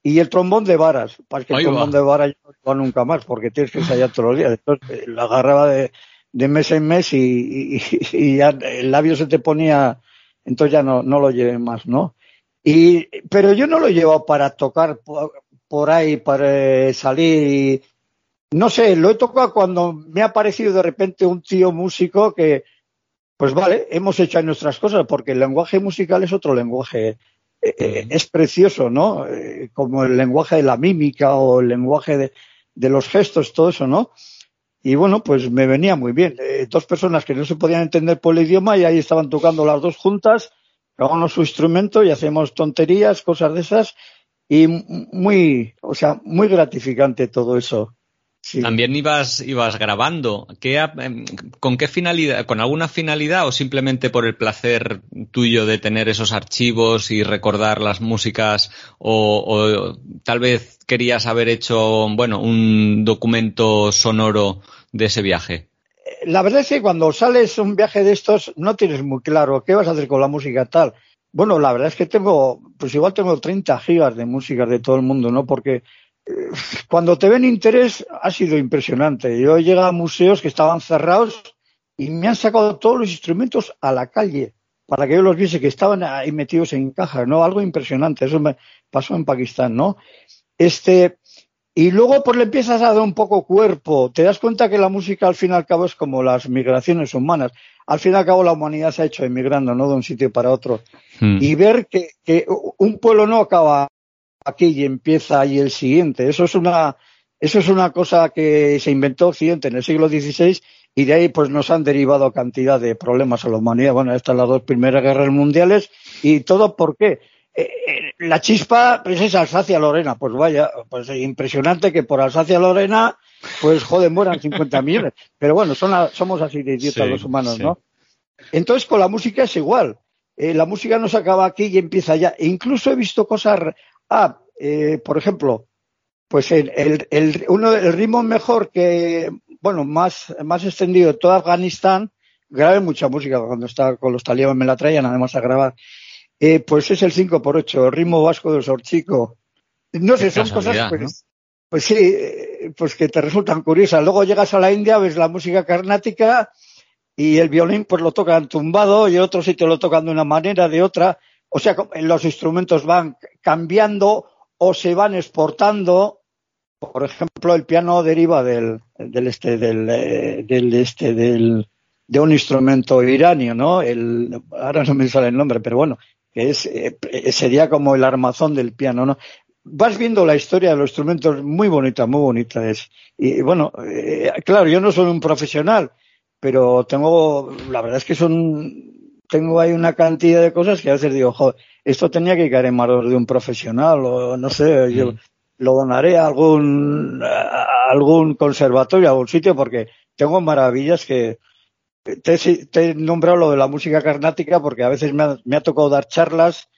y el trombón de varas, para que el trombón de varas no va nunca más, porque tienes que ensayar todos los días. Entonces, eh, la agarraba de, mes en mes y, ya el labio se te ponía, entonces ya no, no lo llevé más, ¿no? Y, pero yo no lo llevo para tocar por, ahí, para salir no sé, lo he tocado cuando me ha parecido de repente un tío músico que, pues vale, hemos hecho nuestras cosas, porque el lenguaje musical es otro lenguaje eh, eh, es precioso, ¿no? Eh, como el lenguaje de la mímica o el lenguaje de, los gestos, todo eso, ¿no? Y bueno, pues me venía muy bien. dos personas que no se podían entender por el idioma y ahí estaban tocando las dos juntas, cada su instrumento y hacemos tonterías, cosas de esas. Y muy, o sea, muy gratificante todo eso. También ibas, ibas grabando. ¿Qué, em, ¿Con qué finalidad? ¿Con alguna finalidad o simplemente por el placer tuyo de tener esos archivos y recordar las músicas? O, o tal vez querías haber hecho, bueno, un documento sonoro de ese viaje? La verdad es que cuando sales un viaje de estos no tienes muy claro qué vas a hacer con la música tal. Bueno, la verdad es que tengo, pues igual tengo 30 gigas de música de todo el mundo, ¿no? Porque cuando te ven interés ha sido impresionante. Yo he llegado a museos que estaban cerrados y me han sacado todos los instrumentos a la calle para que yo los viese que estaban ahí metidos en cajas, ¿no? Algo impresionante. Eso me pasó en Pakistán, ¿no? Este, y luego pues le empiezas a dar un poco cuerpo. Te das cuenta que la música al fin y al cabo es como las migraciones humanas. Al fin y al cabo la humanidad se ha hecho emigrando, ¿no? De un sitio para otro. Hmm. Y ver que, que un pueblo no acaba aquí y empieza ahí el siguiente. Eso es una, eso es una cosa que se inventó Occidente en el siglo XVI y de ahí pues nos han derivado cantidad de problemas a la humanidad. Bueno, estas las dos primeras guerras mundiales y todo por qué. Eh, eh, la chispa pues es Alsacia-Lorena. Pues vaya, pues impresionante que por Alsacia-Lorena, pues joder, mueran 50 millones. Pero bueno, son somos así de idiotas los humanos, ¿no? Entonces con la música es igual. Eh, la música no se acaba aquí y empieza ya. E incluso he visto cosas Ah, eh, por ejemplo, pues el, el, uno el ritmo mejor que, bueno, más, más extendido de todo Afganistán, grabé mucha música cuando estaba con los talibans, me la traían además a grabar, eh, pues es el 5 por 8 el ritmo vasco del sorchico. No sé, son cosas, pues, pues sí, eh, pues que te resultan curiosas. Luego llegas a la India, ves la música carnática y el violín pues lo tocan tumbado y en otro sitio lo tocan de una manera, de otra. O sea, los instrumentos van cambiando o se van exportando. Por ejemplo, el piano deriva del, del este, del, eh, del este, del, de un instrumento iranio, ¿no? El, ahora no me sale el nombre, pero bueno, que es, eh, sería como el armazón del piano, ¿no? Vas viendo la historia de los instrumentos muy bonita, muy bonita es. Y bueno, eh, claro, yo no soy un profesional, pero tengo, la verdad es que son tengo ahí una cantidad de cosas que a veces digo, joder, esto tenía que caer en manos de un profesional o no sé, yo mm. lo donaré a algún, a algún conservatorio, a algún sitio, porque tengo maravillas que te, he nombrado lo de la música carnática porque a veces me ha, me ha tocado dar charlas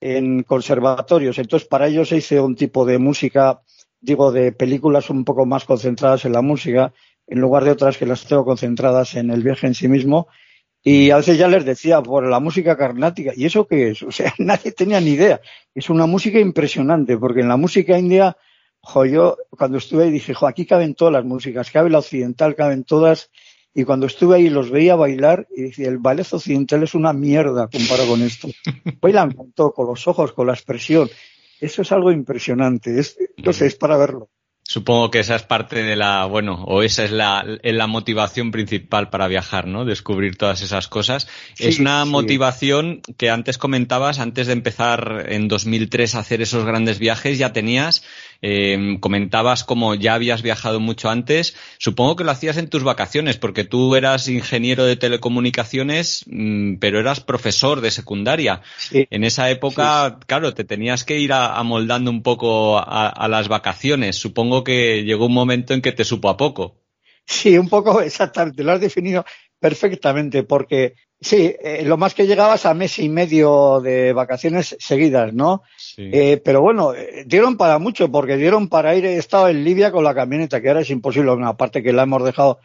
en conservatorios. Entonces, para ellos se hice un tipo de música, digo, de películas un poco más concentradas en la música, en lugar de otras que las tengo concentradas en el viaje en sí mismo. Y a veces ya les decía, por la música carnática, ¿y eso qué es? O sea, nadie tenía ni idea. Es una música impresionante, porque en la música india, jo, yo cuando estuve ahí dije, jo, aquí caben todas las músicas, cabe la occidental, caben todas. Y cuando estuve ahí los veía bailar y decía, el ballet occidental es una mierda comparado con esto. Bailan con todo, con los ojos, con la expresión. Eso es algo impresionante. Es, entonces, es para verlo. Supongo que esa es parte de la, bueno, o esa es la, la motivación principal para viajar, ¿no? Descubrir todas esas cosas. es una motivación que antes comentabas, antes de empezar en 2003 a hacer esos grandes viajes, ya tenías eh, comentabas como ya habías viajado mucho antes. Supongo que lo hacías en tus vacaciones, porque tú eras ingeniero de telecomunicaciones, mm, pero eras profesor de secundaria. En esa época, claro, te tenías que ir amoldando un poco a, las vacaciones. Supongo que llegó un momento en que te supo a poco. Sí, un poco exactamente, lo has definido perfectamente, porque sí, eh, lo más que llegabas a mes y medio de vacaciones seguidas, ¿no? Eh, pero bueno, eh, dieron para mucho, porque dieron para ir, he estado en Libia con la camioneta, que ahora es imposible, aparte que la hemos dejado,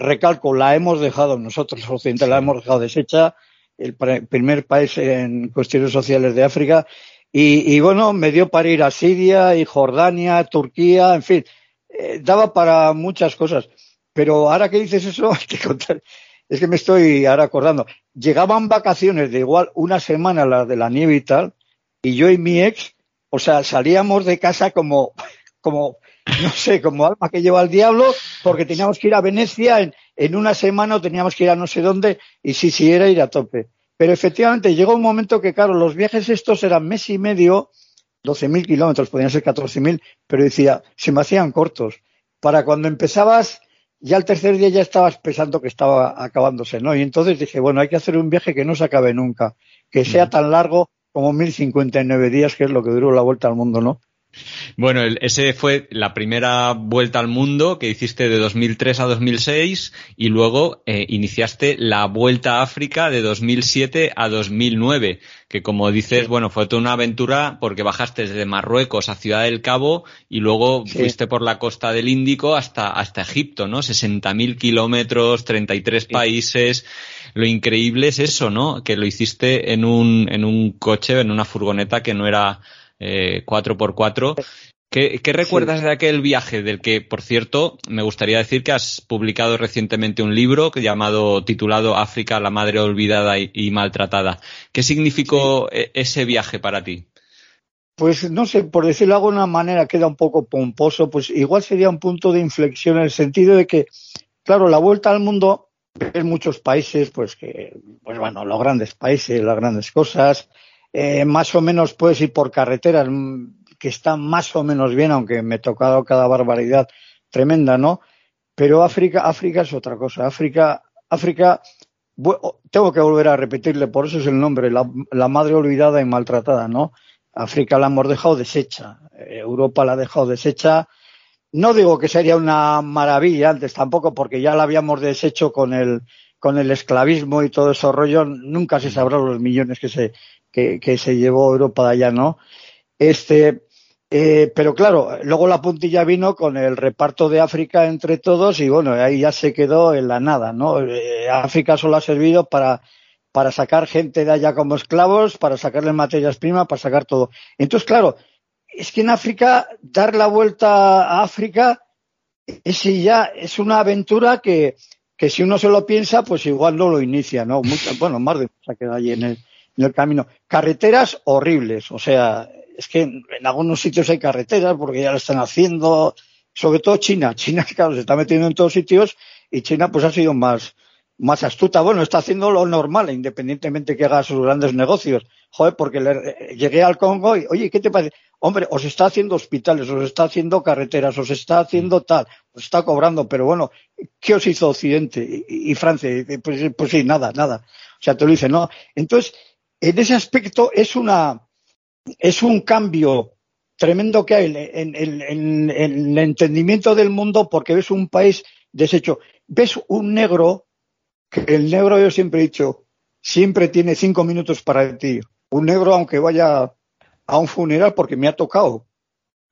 recalco, la hemos dejado nosotros, occidentales, la hemos dejado deshecha, el primer país en cuestiones sociales de África, y, y bueno, me dio para ir a Siria y Jordania, Turquía, en fin, daba para muchas cosas. Pero ahora que dices eso, hay que contar, es que me estoy ahora acordando. Llegaban vacaciones de igual una semana las de la nieve y tal, y yo y mi ex, o sea, salíamos de casa como, como, no sé, como alma que lleva al diablo, porque teníamos que ir a Venecia en, en una semana o teníamos que ir a no sé dónde, y sí, sí, era ir a tope. Pero efectivamente llegó un momento que, claro, los viajes estos eran mes y medio, 12.000 kilómetros, podían ser 14.000, pero decía, se me hacían cortos. Para cuando empezabas ya el tercer día ya estabas pensando que estaba acabándose, ¿no? Y entonces dije, bueno, hay que hacer un viaje que no se acabe nunca, que sea tan largo como 1059 días, que es lo que duró la vuelta al mundo, ¿no? Bueno, ese fue la primera vuelta al mundo que hiciste de 2003 a 2006 y luego eh, iniciaste la vuelta a África de 2007 a 2009, que como dices, bueno, fue toda una aventura porque bajaste desde Marruecos a Ciudad del Cabo y luego fuiste por la costa del Índico hasta, hasta Egipto, ¿no? 60.000 kilómetros, 33 países. Lo increíble es eso, ¿no? Que lo hiciste en un, en un coche, en una furgoneta que no era eh, 4x4. ¿Qué, recuerdas de aquel viaje del que, por cierto, me gustaría decir que has publicado recientemente un libro llamado, titulado África, la madre olvidada y, maltratada? ¿Qué significó e, ese viaje para ti? Pues no sé, por decirlo de alguna manera queda un poco pomposo, pues igual sería un punto de inflexión en el sentido de que, claro, la vuelta al mundo en muchos países, pues que, pues bueno, los grandes países, las grandes cosas, eh, más o menos puedes ir por carreteras mm, que están más o menos bien, aunque me he tocado cada barbaridad tremenda, ¿no? Pero África, África es otra cosa. África, África, tengo que volver a repetirle, por eso es el nombre, la, la madre olvidada y maltratada, ¿no? África la hemos dejado deshecha, eh, Europa la ha dejado deshecha. No digo que sería una maravilla antes tampoco, porque ya la habíamos deshecho con el, con el esclavismo y todo esos rollos, nunca se sabrá los millones que se, que, se llevó Europa de allá, ¿no? Este, eh, pero claro, luego la puntilla vino con el reparto de África entre todos y bueno, ahí ya se quedó en la nada, ¿no? Eh, África solo ha servido para, para sacar gente de allá como esclavos, para sacarle materias primas, para sacar todo. Entonces, claro, es que en África, dar la vuelta a África, es ya es una aventura que, que si uno se lo piensa, pues igual no lo inicia, ¿no? bueno, más de se ha quedado allí en el, en el camino. Carreteras horribles, o sea, es que en, algunos sitios hay carreteras porque ya lo están haciendo, sobre todo China. China, claro, se está metiendo en todos sitios y China pues ha sido más, más astuta. Bueno, está haciendo lo normal, independientemente que haga sus grandes negocios. Joder, porque le, llegué al Congo y, oye, ¿qué te parece? Hombre, os está haciendo hospitales, os está haciendo carreteras, os está haciendo tal, os está cobrando, pero bueno, ¿qué os hizo Occidente y, Francia? Pues, pues sí, nada, nada. O sea, te lo dice, ¿no? Entonces, en ese aspecto es una es un cambio tremendo que hay en, el entendimiento del mundo porque ves un país deshecho. Ves un negro, que el negro yo siempre he dicho, siempre tiene cinco minutos para ti. Un negro aunque vaya a un funeral porque me ha tocado.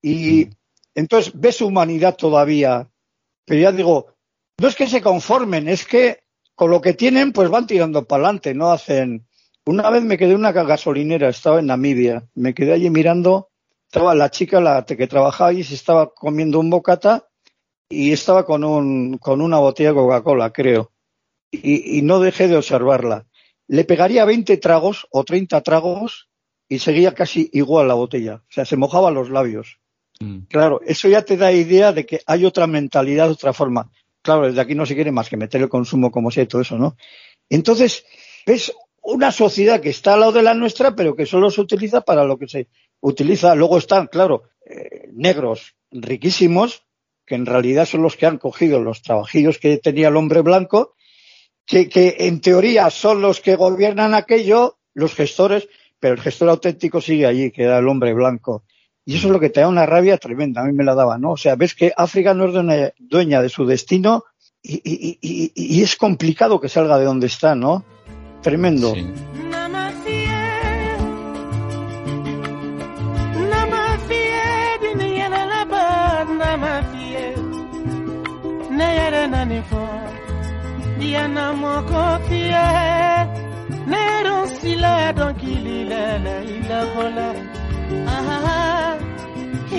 Y mm. entonces ves humanidad todavía. Pero ya digo, no es que se conformen, es que con lo que tienen pues van tirando para adelante, no hacen una vez me quedé en una gasolinera, estaba en Namibia, me quedé allí mirando, estaba la chica la que trabajaba allí, se estaba comiendo un bocata y estaba con, un, con una botella de Coca-Cola, creo. Y, no dejé de observarla. Le pegaría 20 tragos o 30 tragos y seguía casi igual la botella. O sea, se mojaba los labios. Mm. Claro, eso ya te da idea de que hay otra mentalidad, otra forma. Claro, desde aquí no se quiere más que meter el consumo como sea y todo eso, ¿no? Entonces, ves una sociedad que está al lado de la nuestra, pero que solo se utiliza para lo que se utiliza. Luego están, claro, eh, negros riquísimos, que en realidad son los que han cogido los trabajillos que tenía el hombre blanco, que, que en teoría son los que gobiernan aquello, los gestores, pero el gestor auténtico sigue allí, que era el hombre blanco. Y eso es lo que te da una rabia tremenda, a mí me la daba, ¿no? O sea, ves que África no es dueña de su destino y, y, y, y es complicado que salga de donde está, ¿no? Tremendo. Sí. dianamokofie lerosile donkililele ilekola aha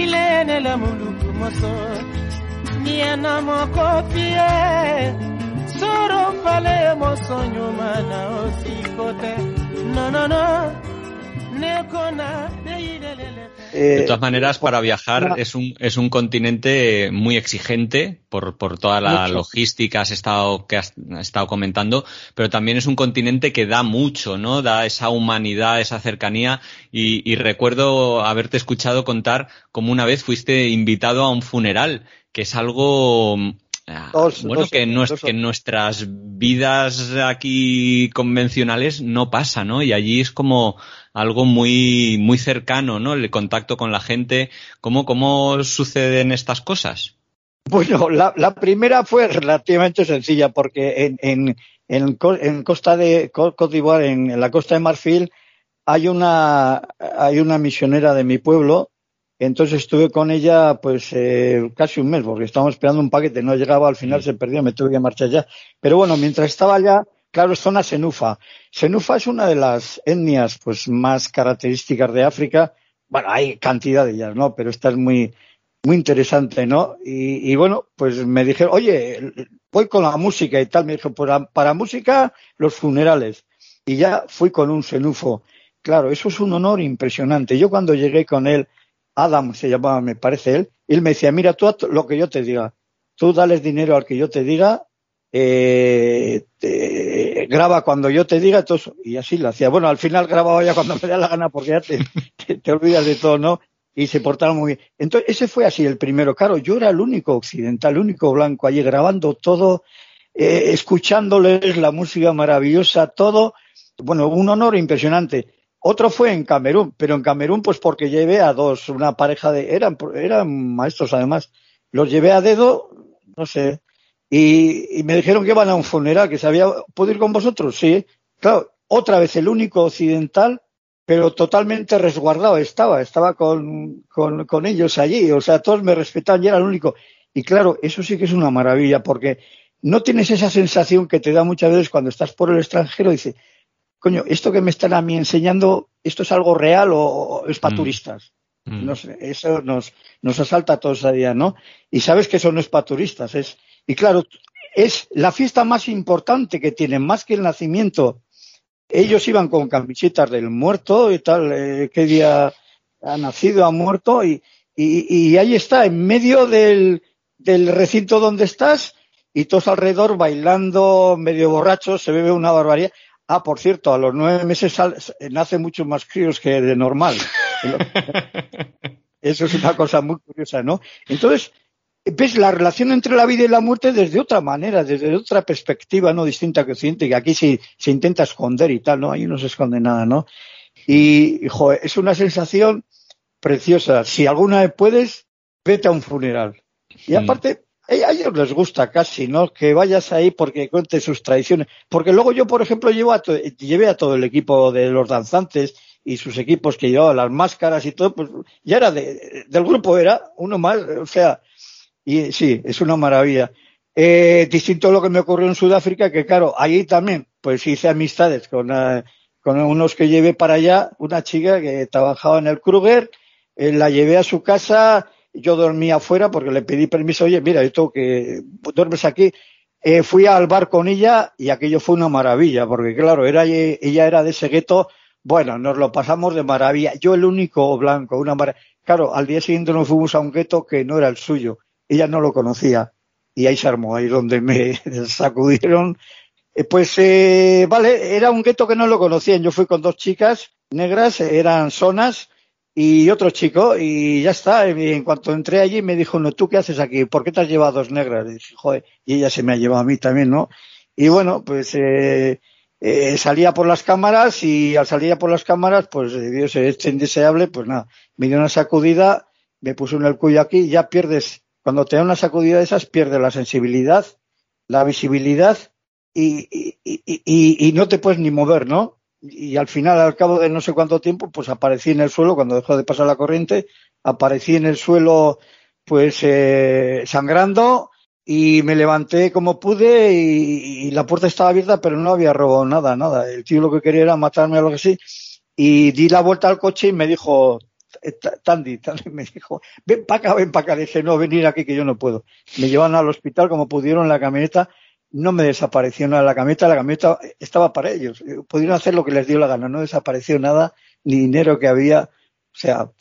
ilenele muluku moso. Dianamokofie sorofale moso nyuma na osikote. Nonono nekona deyilelele eh, de todas maneras, para viajar es un, es un continente muy exigente por, por toda la logística has estado, que has estado comentando, pero también es un continente que da mucho, ¿no? Da esa humanidad, esa cercanía. Y, y recuerdo haberte escuchado contar como una vez fuiste invitado a un funeral, que es algo Ah, bueno, que, en nuestras vidas aquí convencionales no pasa, ¿no? Y allí es como algo muy, muy cercano, ¿no? El contacto con la gente. ¿Cómo, cómo suceden estas cosas? Bueno, la, la primera fue relativamente sencilla porque en, en, en, en Costa de Cote d'Ivoire, en, la Costa de Marfil, hay una, hay una misionera de mi pueblo entonces estuve con ella pues eh, casi un mes, porque estábamos esperando un paquete, no llegaba, al final se perdió, me tuve que marchar ya. Pero bueno, mientras estaba allá, claro, zona Senufa. Senufa es una de las etnias pues más características de África. Bueno, hay cantidad de ellas, ¿no? Pero esta es muy, muy interesante, ¿no? Y, bueno, pues me dijeron, oye, voy con la música y tal. Me dijo, pues para música, los funerales. Y ya fui con un senufo. Claro, eso es un honor impresionante. Yo cuando llegué con él, Adam se llamaba, me parece él, él me decía, mira, tú lo que yo te diga, tú dales dinero al que yo te diga, eh, graba cuando yo te diga, todo y así lo hacía. Bueno, al final grababa ya cuando me da la gana porque ya te, olvidas de todo, ¿no? Y se portaron muy bien. Entonces, ese fue así el primero. Claro, yo era el único occidental, el único blanco allí grabando todo, eh, escuchándoles la música maravillosa, todo. Bueno, un honor impresionante. Otro fue en Camerún, pero en Camerún pues porque llevé a dos, una pareja de, eran, eran maestros además, los llevé a dedo, no sé, y, me dijeron que iban a un funeral, que sabía, ¿puedo ir con vosotros? Sí, claro, otra vez el único occidental, pero totalmente resguardado estaba, estaba con, con, con ellos allí, o sea, todos me respetaban y era el único. Y claro, eso sí que es una maravilla, porque no tienes esa sensación que te da muchas veces cuando estás por el extranjero, dice, coño, esto que me están a mí enseñando, ¿esto es algo real o, es para mm. turistas? Mm. No sé, eso nos, nos asalta a todos a día, ¿no? Y sabes que eso no es para turistas, es, y claro, es la fiesta más importante que tienen, más que el nacimiento. Ellos iban con camisetas del muerto y tal, eh, qué día ha nacido, ha muerto, y, y, y ahí está, en medio del, del recinto donde estás, y todos alrededor bailando, medio borrachos, se bebe una barbaridad. Ah, por cierto, a los nueve meses nace mucho más críos que de normal. Eso es una cosa muy curiosa, ¿no? Entonces, ves la relación entre la vida y la muerte desde otra manera, desde otra perspectiva, no distinta que Occidente, que aquí se, se intenta esconder y tal, ¿no? Ahí no se esconde nada, ¿no? Y, joder, es una sensación preciosa. Si alguna vez puedes, vete a un funeral. Y aparte, a ellos les gusta casi, ¿no? Que vayas ahí porque cuente sus tradiciones. Porque luego yo, por ejemplo, llevo a llevé a todo el equipo de los danzantes y sus equipos que llevaban las máscaras y todo, pues ya era de, del grupo, era uno más, o sea, y sí, es una maravilla. Eh, distinto a lo que me ocurrió en Sudáfrica, que claro, allí también, pues hice amistades con, eh, con unos que llevé para allá, una chica que trabajaba en el Kruger, eh, la llevé a su casa, yo dormía afuera porque le pedí permiso, oye, mira, esto que duermes aquí. Eh, fui al bar con ella y aquello fue una maravilla, porque claro, era, ella era de ese gueto, bueno, nos lo pasamos de maravilla. Yo el único blanco, una maravilla. Claro, al día siguiente nos fuimos a un gueto que no era el suyo. Ella no lo conocía. Y ahí se armó, ahí donde me sacudieron. Eh, pues, eh, vale, era un gueto que no lo conocían. Yo fui con dos chicas negras, eran zonas, y otro chico, y ya está. Y en cuanto entré allí me dijo, no, ¿tú qué haces aquí? ¿Por qué te has llevado dos negras? Y y ella se me ha llevado a mí también, ¿no? Y bueno, pues eh, salía por las cámaras y al salir por las cámaras, pues Dios es indeseable, pues nada, me dio una sacudida, me puso en el cuello aquí ya pierdes, cuando te da una sacudida de esas, pierdes la sensibilidad, la visibilidad y, y, y, y no te puedes ni mover, ¿no? y al final, al cabo de no sé cuánto tiempo, pues aparecí en el suelo, cuando dejó de pasar la corriente, aparecí en el suelo pues eh, sangrando y me levanté como pude y, la puerta estaba abierta pero no había robado nada, nada. El tío lo que quería era matarme o algo así y di la vuelta al coche y me dijo, Tandy, Tandy me dijo, ven para acá, ven para acá. dije, no, venir aquí que yo no puedo. Me llevan al hospital como pudieron en la camioneta no me desapareció nada la camioneta, la camioneta estaba para ellos, pudieron hacer lo que les dio la gana, no desapareció nada, ni dinero que había, o sea,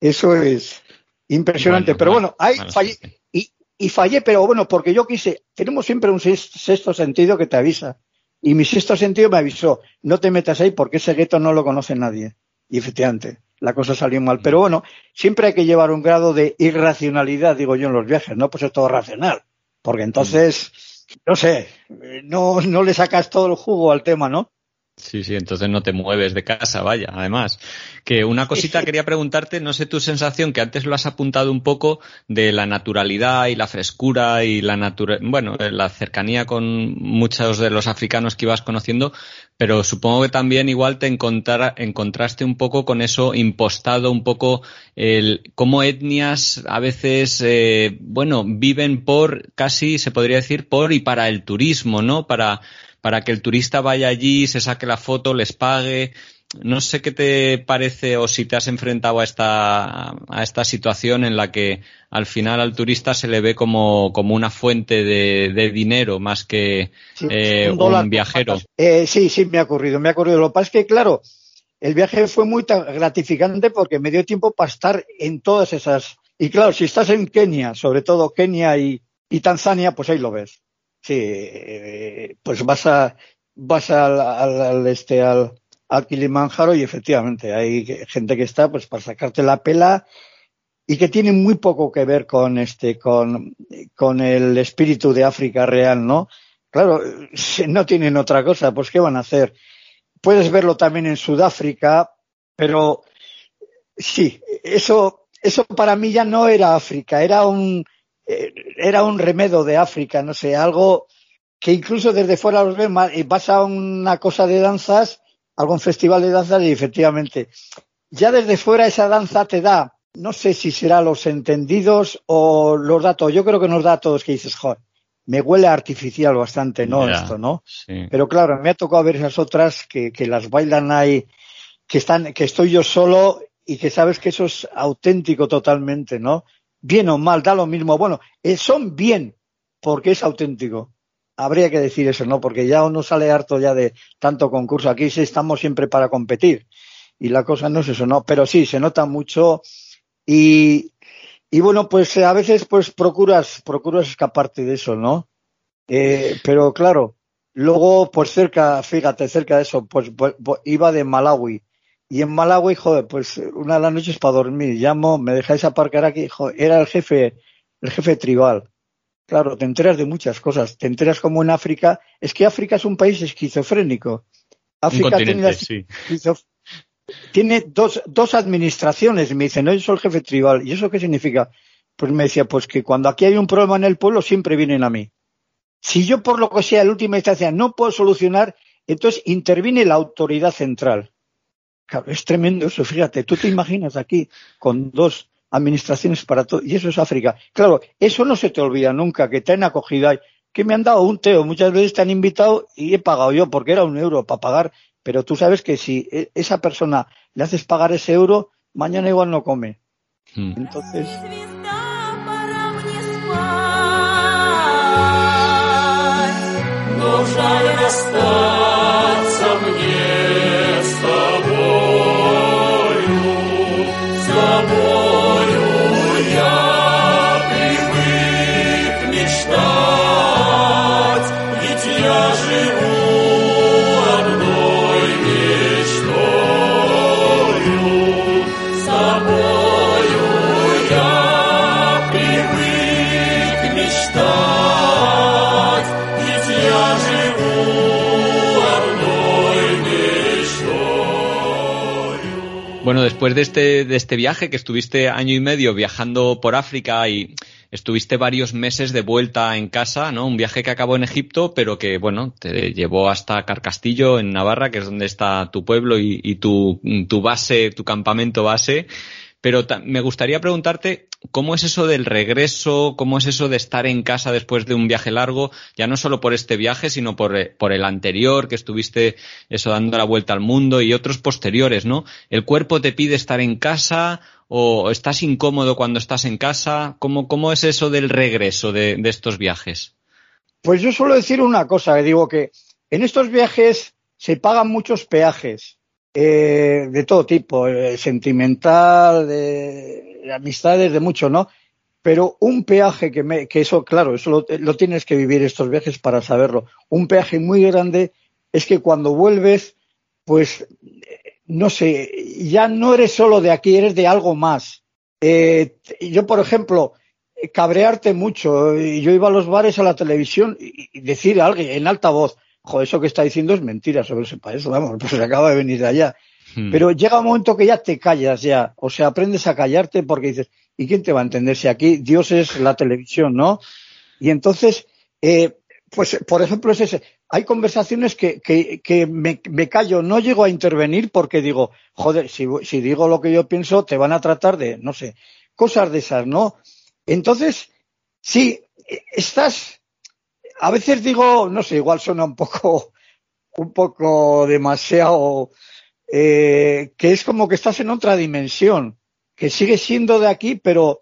eso es impresionante, pero bueno, ahí fallé, y, y, fallé, pero bueno, porque yo quise, tenemos siempre un sexto sentido que te avisa, y mi sexto sentido me avisó, no te metas ahí porque ese gueto no lo conoce nadie, y efectivamente, la cosa salió mal, pero bueno, siempre hay que llevar un grado de irracionalidad, digo yo, en los viajes, no pues es todo racional, porque entonces no sé, no, no le sacas todo el jugo al tema, ¿no? Sí, sí, entonces no te mueves de casa, vaya, además. Que una cosita quería preguntarte, no sé tu sensación, que antes lo has apuntado un poco de la naturalidad y la frescura y la natura, bueno, la cercanía con muchos de los africanos que ibas conociendo, pero supongo que también igual te encontraste un poco con eso impostado, un poco el cómo etnias a veces, eh, bueno, viven por, casi se podría decir, por y para el turismo, ¿no? Para para que el turista vaya allí, se saque la foto, les pague. No sé qué te parece o si te has enfrentado a esta, a esta situación en la que al final al turista se le ve como, como una fuente de, dinero más que eh, un, viajero. Eh, sí, sí, me ha ocurrido, me ha ocurrido. Lo que pasa es que, claro, el viaje fue muy gratificante porque me dio tiempo para estar en todas esas. Y claro, si estás en Kenia, sobre todo Kenia y Tanzania, pues ahí lo ves sí, eh, pues vas a vas al, al, este al, al Kilimanjaro y efectivamente hay gente que está pues para sacarte la pela y que tiene muy poco que ver con este con, con el espíritu de África real, ¿no? Claro, no tienen otra cosa, pues ¿qué van a hacer? Puedes verlo también en Sudáfrica, pero sí, eso, eso para mí ya no era África, era un, era un remedo de África, no sé, algo que incluso desde fuera los ves y vas a una cosa de danzas, algún festival de danzas y efectivamente, ya desde fuera esa danza te da, no sé si será los entendidos o los datos, yo creo que nos da a todos que dices, joder, me huele artificial bastante, ¿no? Esto, ¿no? Pero claro, me ha tocado ver esas otras que, que las bailan ahí, que están, que estoy yo solo y que sabes que eso es auténtico totalmente, ¿no? Bien o mal, da lo mismo. Bueno, eh, son bien porque es auténtico. Habría que decir eso, ¿no? Porque ya uno sale harto ya de tanto concurso. Aquí estamos siempre para competir. Y la cosa no es eso, ¿no? Pero sí, se nota mucho. Y, y bueno, pues a veces pues procuras, procuras escaparte de eso, ¿no? Eh, pero claro, luego pues cerca, fíjate, cerca de eso, pues, pues, pues iba de Malawi y en Malawi, joder, pues una de las noches para dormir, llamo, me dejáis aparcar aquí, joder, era el jefe, el jefe tribal. Claro, te enteras de muchas cosas. Te enteras como en África, es que África es un país esquizofrénico. África tiene, tiene dos, dos administraciones, me dicen, no, yo soy el jefe tribal. ¿Y eso qué significa? Pues me decía, pues que cuando aquí hay un problema en el pueblo siempre vienen a mí. Si yo por lo que sea, en última instancia, no puedo solucionar, entonces interviene la autoridad central es tremendo eso, fíjate, tú te imaginas aquí con dos administraciones para todo, y eso es África. Claro, eso no se te olvida nunca, que te han acogido ahí, que me han dado un teo, muchas veces te han invitado y he pagado yo, porque era un euro para pagar, pero tú sabes que si e, esa persona le haces pagar ese euro, mañana igual no come. Hmm. Entonces. Bueno, después de este, de este viaje, que estuviste año y medio viajando por África y estuviste varios meses de vuelta en casa, ¿no? Un viaje que acabó en Egipto, pero que, bueno, te llevó hasta Carcastillo, en Navarra, que es donde está tu pueblo y, tu, tu base, tu campamento base. Pero me gustaría preguntarte cómo es eso del regreso, cómo es eso de estar en casa después de un viaje largo, ya no solo por este viaje, sino por, eh, por el anterior, que estuviste eso dando la vuelta al mundo y otros posteriores, ¿no? ¿El cuerpo te pide estar en casa o estás incómodo cuando estás en casa? ¿Cómo, cómo es eso del regreso de, estos viajes? Pues yo suelo decir una cosa, que digo que en estos viajes se pagan muchos peajes eh, de todo tipo, eh, sentimental, de, amistades, de mucho, ¿no? Pero un peaje que, me, que eso, claro, eso lo, lo, tienes que vivir estos viajes para saberlo. Un peaje muy grande es que cuando vuelves, pues, no sé, ya no eres solo de aquí, eres de algo más. Eh, yo, por ejemplo, cabrearte mucho. Yo iba a los bares, a la televisión y decir a alguien en alta voz, joder, eso que está diciendo es mentira sobre ese país, vamos, pues se acaba de venir de allá. Hmm. Pero llega un momento que ya te callas ya, o sea, aprendes a callarte porque dices, ¿y quién te va a entender si aquí Dios es la televisión, ¿no? Y entonces, eh, pues, por ejemplo, es ese. Hay conversaciones que, que, que me, me, callo, no llego a intervenir porque digo, joder, si, si digo lo que yo pienso, te van a tratar de, no sé, cosas de esas, ¿no? Entonces, sí, estás, a veces digo, no sé, igual suena un poco, un poco demasiado, eh, que es como que estás en otra dimensión, que sigues siendo de aquí, pero,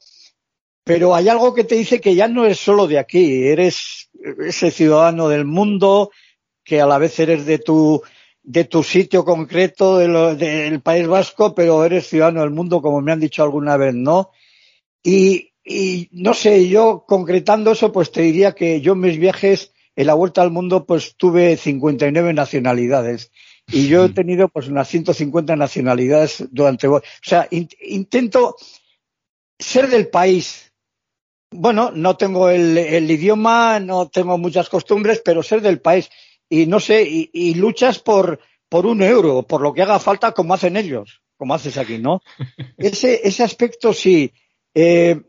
pero hay algo que te dice que ya no eres solo de aquí, eres ese ciudadano del mundo, que a la vez eres de tu, de tu sitio concreto del País Vasco, pero eres ciudadano del mundo, como me han dicho alguna vez, ¿no? Y, y no sé, yo concretando eso, pues te diría que yo en mis viajes, en la vuelta al mundo, pues tuve 59 nacionalidades. Y yo he tenido pues unas 150 nacionalidades durante... O sea, in, intento ser del país. Bueno, no tengo el, el, idioma, no tengo muchas costumbres, pero ser del país. Y no sé, y, y luchas por, por un euro, por lo que haga falta, como hacen ellos, como haces aquí, ¿no? Ese, ese aspecto sí. Eh,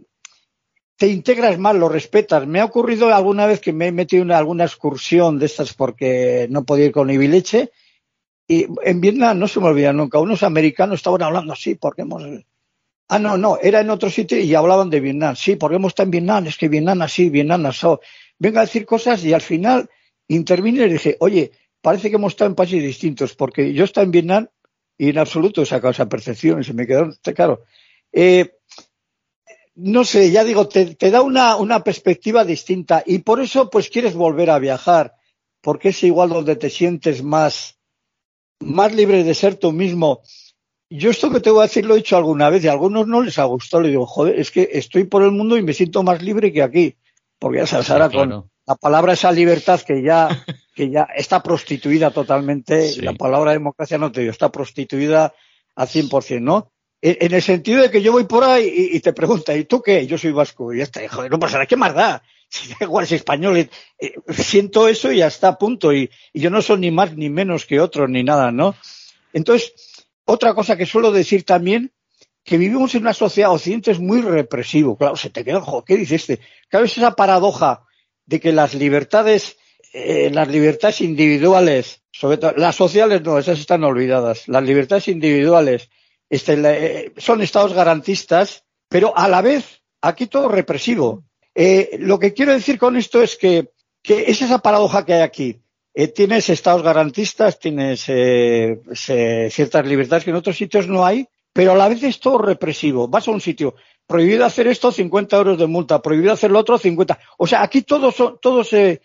te integras más, lo respetas. Me ha ocurrido alguna vez que me he metido en alguna excursión de estas porque no podía ir con Ibileche. Y en Vietnam no se me olvida nunca. Unos americanos estaban hablando así porque hemos. Ah, no, no, era en otro sitio y hablaban de Vietnam. Sí, porque hemos estado en Vietnam, es que Vietnam así, Vietnam así. Venga a decir cosas y al final intervine y dije, oye, parece que hemos estado en países distintos porque yo estaba en Vietnam y en absoluto he sacado esa percepción y se me quedó claro. Eh, no sé, ya digo, te, da una, perspectiva distinta y por eso pues quieres volver a viajar, porque es igual donde te sientes más, más libre de ser tú mismo. Yo esto que te voy a decir lo he dicho alguna vez y a algunos no les ha gustado. Le digo, joder, es que estoy por el mundo y me siento más libre que aquí. Porque ya sabes, ahora sí, claro. con la palabra esa libertad que ya, que ya está prostituida totalmente, sí. la palabra democracia no te digo, está prostituida al 100%, ¿no? en el sentido de que yo voy por ahí y, y, te pregunta, ¿y tú qué? Yo soy vasco. Y ya está, joder, no pasa nada, ¿qué más da? Si da igual, es español. Eh, siento eso y ya está, punto. Y, yo no soy ni más ni menos que otros ni nada, ¿no? Entonces, otra cosa que suelo decir también, que vivimos en una sociedad, Occidente es muy represivo. Claro, se te queda, joder, ¿qué dice este? Claro, es esa paradoja de que las libertades, eh, las libertades individuales, sobre todo, las sociales no, esas están olvidadas. Las libertades individuales, este, son estados garantistas, pero a la vez aquí todo represivo. Eh, lo que quiero decir con esto es que, es esa paradoja que hay aquí. Eh, tienes estados garantistas, tienes eh, ciertas libertades que en otros sitios no hay, pero a la vez es todo represivo. Vas a un sitio, prohibido hacer esto, 50 euros de multa, prohibido hacer lo otro, 50. O sea, aquí todo, todo se,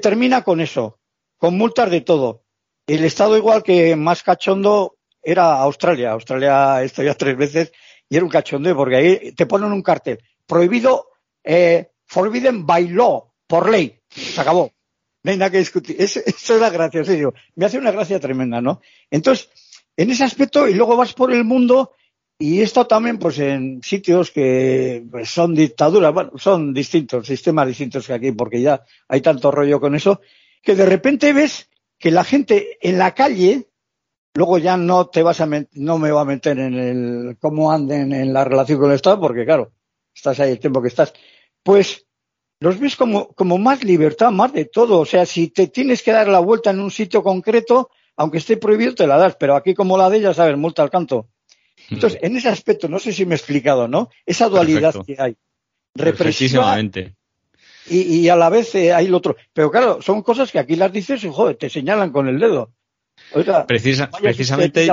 termina con eso, con multas de todo. El estado igual que más cachondo era Australia. Australia he ya tres veces y era un cachondeo porque ahí te ponen un cartel. Prohibido, eh, forbidden by law, por ley. Se acabó. No hay nada que discutir. Eso, eso es la gracia, en serio. Me hace una gracia tremenda, ¿no? Entonces, en ese aspecto, y luego vas por el mundo y esto también, pues en sitios que pues, son dictaduras, bueno, son distintos, sistemas distintos que aquí, porque ya hay tanto rollo con eso, que de repente ves que la gente en la calle, Luego ya no te vas a no me voy a meter en el cómo anden en la relación con el Estado, porque claro, estás ahí el tiempo que estás. Pues los ves como, como más libertad, más de todo. O sea, si te tienes que dar la vuelta en un sitio concreto, aunque esté prohibido, te la das. Pero aquí como la de ella, sabes, multa al canto. Entonces, en ese aspecto, no sé si me he explicado, ¿no? Esa dualidad Perfecto. que hay. Represión y, y, a la vez eh, hay lo otro. Pero claro, son cosas que aquí las dices y joder, te señalan con el dedo. Oiga, Precisa, precisamente,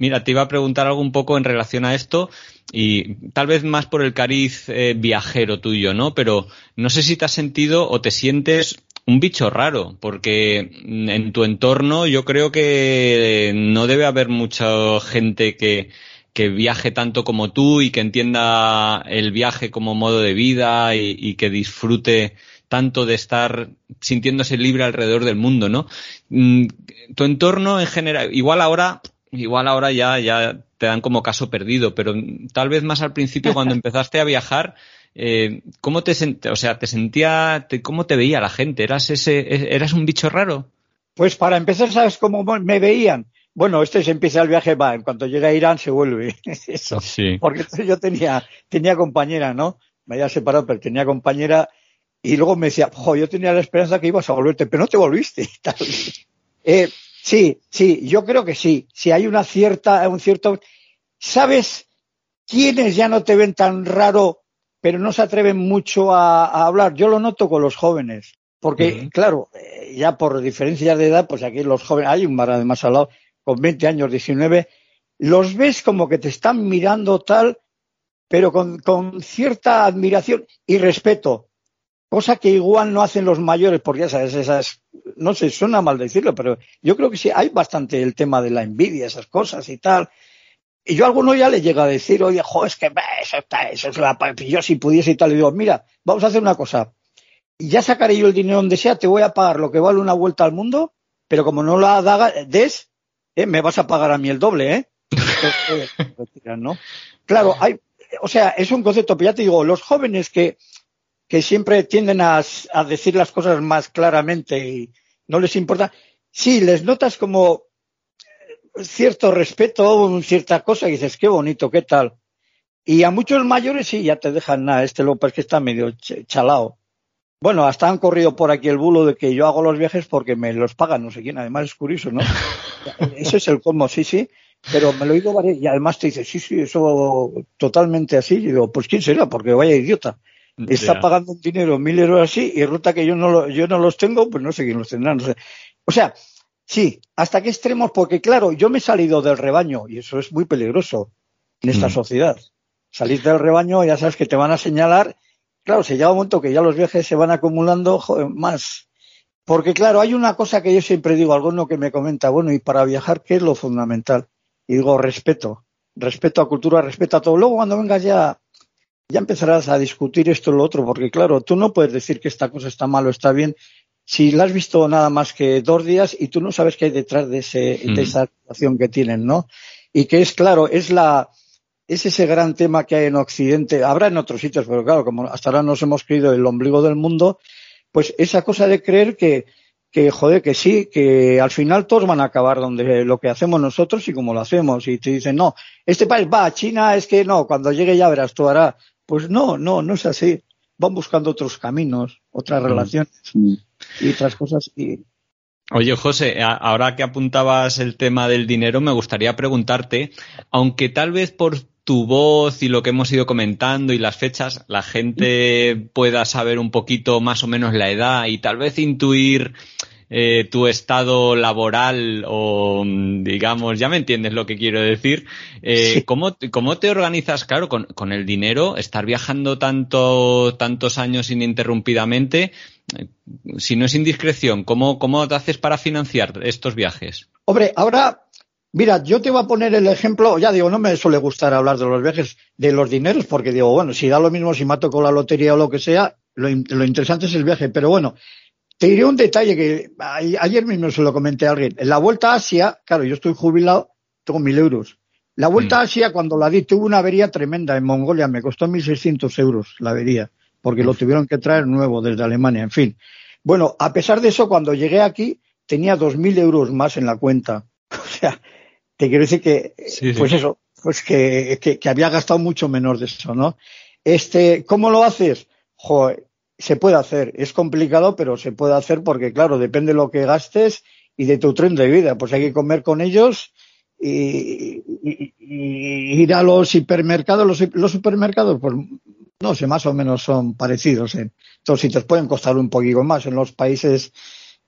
mira, te iba a preguntar algo un poco en relación a esto y tal vez más por el cariz eh, viajero tuyo, ¿no? Pero no sé si te has sentido o te sientes un bicho raro, porque en tu entorno yo creo que no debe haber mucha gente que, que viaje tanto como tú y que entienda el viaje como modo de vida y, que disfrute tanto de estar sintiéndose libre alrededor del mundo, ¿no? Mm, tu entorno en general, igual ahora, igual ahora ya, ya te dan como caso perdido, pero tal vez más al principio cuando empezaste a viajar, eh, ¿cómo te sentías, o sea, te sentía, te, cómo te veía la gente? ¿Eras ese, eras un bicho raro? Pues para empezar, ¿sabes cómo me veían? Bueno, este se empieza el viaje, va, en cuanto llega a Irán se vuelve. Eso. Sí. Porque yo tenía, tenía compañera, ¿no? Me había separado, pero tenía compañera y luego me decía, jo, yo tenía la esperanza que ibas a volverte, pero no te volviste. eh, sí, sí, yo creo que sí. Si hay una cierta, un cierto, ¿sabes quiénes ya no te ven tan raro, pero no se atreven mucho a, a hablar? Yo lo noto con los jóvenes. Porque, uh -huh. claro, eh, ya por diferencias de edad, pues aquí los jóvenes, hay un mar además al lado, con 20 años, 19, los ves como que te están mirando tal, pero con, con cierta admiración y respeto cosa que igual no hacen los mayores, porque sabes, esas, no sé, suena mal decirlo, pero yo creo que sí, hay bastante el tema de la envidia, esas cosas y tal. Y yo a alguno ya le llega a decir, oye, jo, es que eso está, eso es la, yo si pudiese y tal, le digo, mira, vamos a hacer una cosa, y ya sacaré yo el dinero donde sea, te voy a pagar lo que vale una vuelta al mundo, pero como no la des, eh, me vas a pagar a mí el doble, ¿eh? Claro, hay, o sea, es un concepto, pero ya te digo, los jóvenes que, que siempre tienden a, a, decir las cosas más claramente y no les importa. Sí, les notas como cierto respeto, cierta cosa, y dices, qué bonito, qué tal. Y a muchos mayores sí, ya te dejan nada, este López que está medio ch chalao. Bueno, hasta han corrido por aquí el bulo de que yo hago los viajes porque me los pagan, no sé quién, además es curioso, ¿no? Eso es el cómo, sí, sí, pero me lo oído varias, y además te dice, sí, sí, eso totalmente así, y digo, pues quién será, porque vaya idiota está yeah. pagando un dinero, mil euros así, y resulta que yo no, lo, yo no los tengo, pues no sé quién los tendrá. No sé. O sea, sí, ¿hasta qué extremos? Porque claro, yo me he salido del rebaño, y eso es muy peligroso en esta mm. sociedad. Salir del rebaño, ya sabes que te van a señalar. Claro, se llega un momento que ya los viajes se van acumulando joder, más. Porque claro, hay una cosa que yo siempre digo, alguno que me comenta, bueno, y para viajar, ¿qué es lo fundamental? Y digo, respeto. Respeto a cultura, respeto a todo. Luego cuando vengas ya ya empezarás a discutir esto o lo otro, porque claro, tú no puedes decir que esta cosa está mal o está bien si la has visto nada más que dos días y tú no sabes qué hay detrás de, ese, mm. de esa situación que tienen, ¿no? Y que es claro, es la es ese gran tema que hay en Occidente, habrá en otros sitios, pero claro, como hasta ahora nos hemos creído el ombligo del mundo, pues esa cosa de creer que, que joder, que sí, que al final todos van a acabar donde lo que hacemos nosotros y como lo hacemos. Y te dicen, no, este país va a China, es que no, cuando llegue ya verás, tú harás. Pues no, no, no es así. Van buscando otros caminos, otras relaciones mm. y otras cosas. Y... Oye, José, ahora que apuntabas el tema del dinero, me gustaría preguntarte, aunque tal vez por tu voz y lo que hemos ido comentando y las fechas, la gente pueda saber un poquito más o menos la edad y tal vez intuir eh, tu estado laboral o, digamos, ya me entiendes lo que quiero decir. Eh, sí. ¿cómo, ¿Cómo te organizas, claro, con, con el dinero, estar viajando tanto, tantos años ininterrumpidamente? Eh, si no es indiscreción, ¿cómo, ¿cómo te haces para financiar estos viajes? Hombre, ahora Mira, yo te voy a poner el ejemplo, ya digo, no me suele gustar hablar de los viajes, de los dineros, porque digo, bueno, si da lo mismo si me con la lotería o lo que sea, lo, lo, interesante es el viaje. Pero bueno, te diré un detalle que ayer mismo se lo comenté a alguien. En la vuelta a Asia, claro, yo estoy jubilado, tengo mil euros. La vuelta mm. a Asia, cuando la di, tuve una avería tremenda en Mongolia, me costó 1.600 euros la avería, porque lo tuvieron que traer nuevo desde Alemania, en fin. Bueno, a pesar de eso, cuando llegué aquí, tenía 2.000 euros más en la cuenta. O sea, te quiero decir que, sí, pues eso, pues que, que, que, había gastado mucho menos de eso, ¿no? Este, ¿cómo lo haces? Joder, se puede hacer. Es complicado, pero se puede hacer porque, claro, depende de lo que gastes y de tu tren de vida. Pues hay que comer con ellos y, y, y ir a los hipermercados. Los, los, supermercados, pues no sé, más o menos son parecidos. En todos sitios pueden costar un poquito más. En los países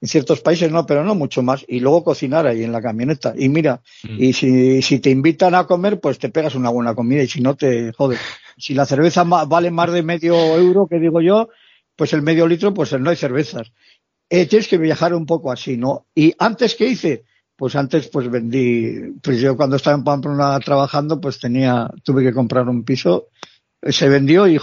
en ciertos países no, pero no mucho más. Y luego cocinar ahí en la camioneta. Y mira, mm. y si, si te invitan a comer, pues te pegas una buena comida y si no te jodes. Si la cerveza vale más de medio euro, que digo yo, pues el medio litro, pues no hay cervezas. Eh, tienes que viajar un poco así, ¿no? Y antes, ¿qué hice? Pues antes, pues vendí, pues yo cuando estaba en Pamplona trabajando, pues tenía, tuve que comprar un piso, se vendió y,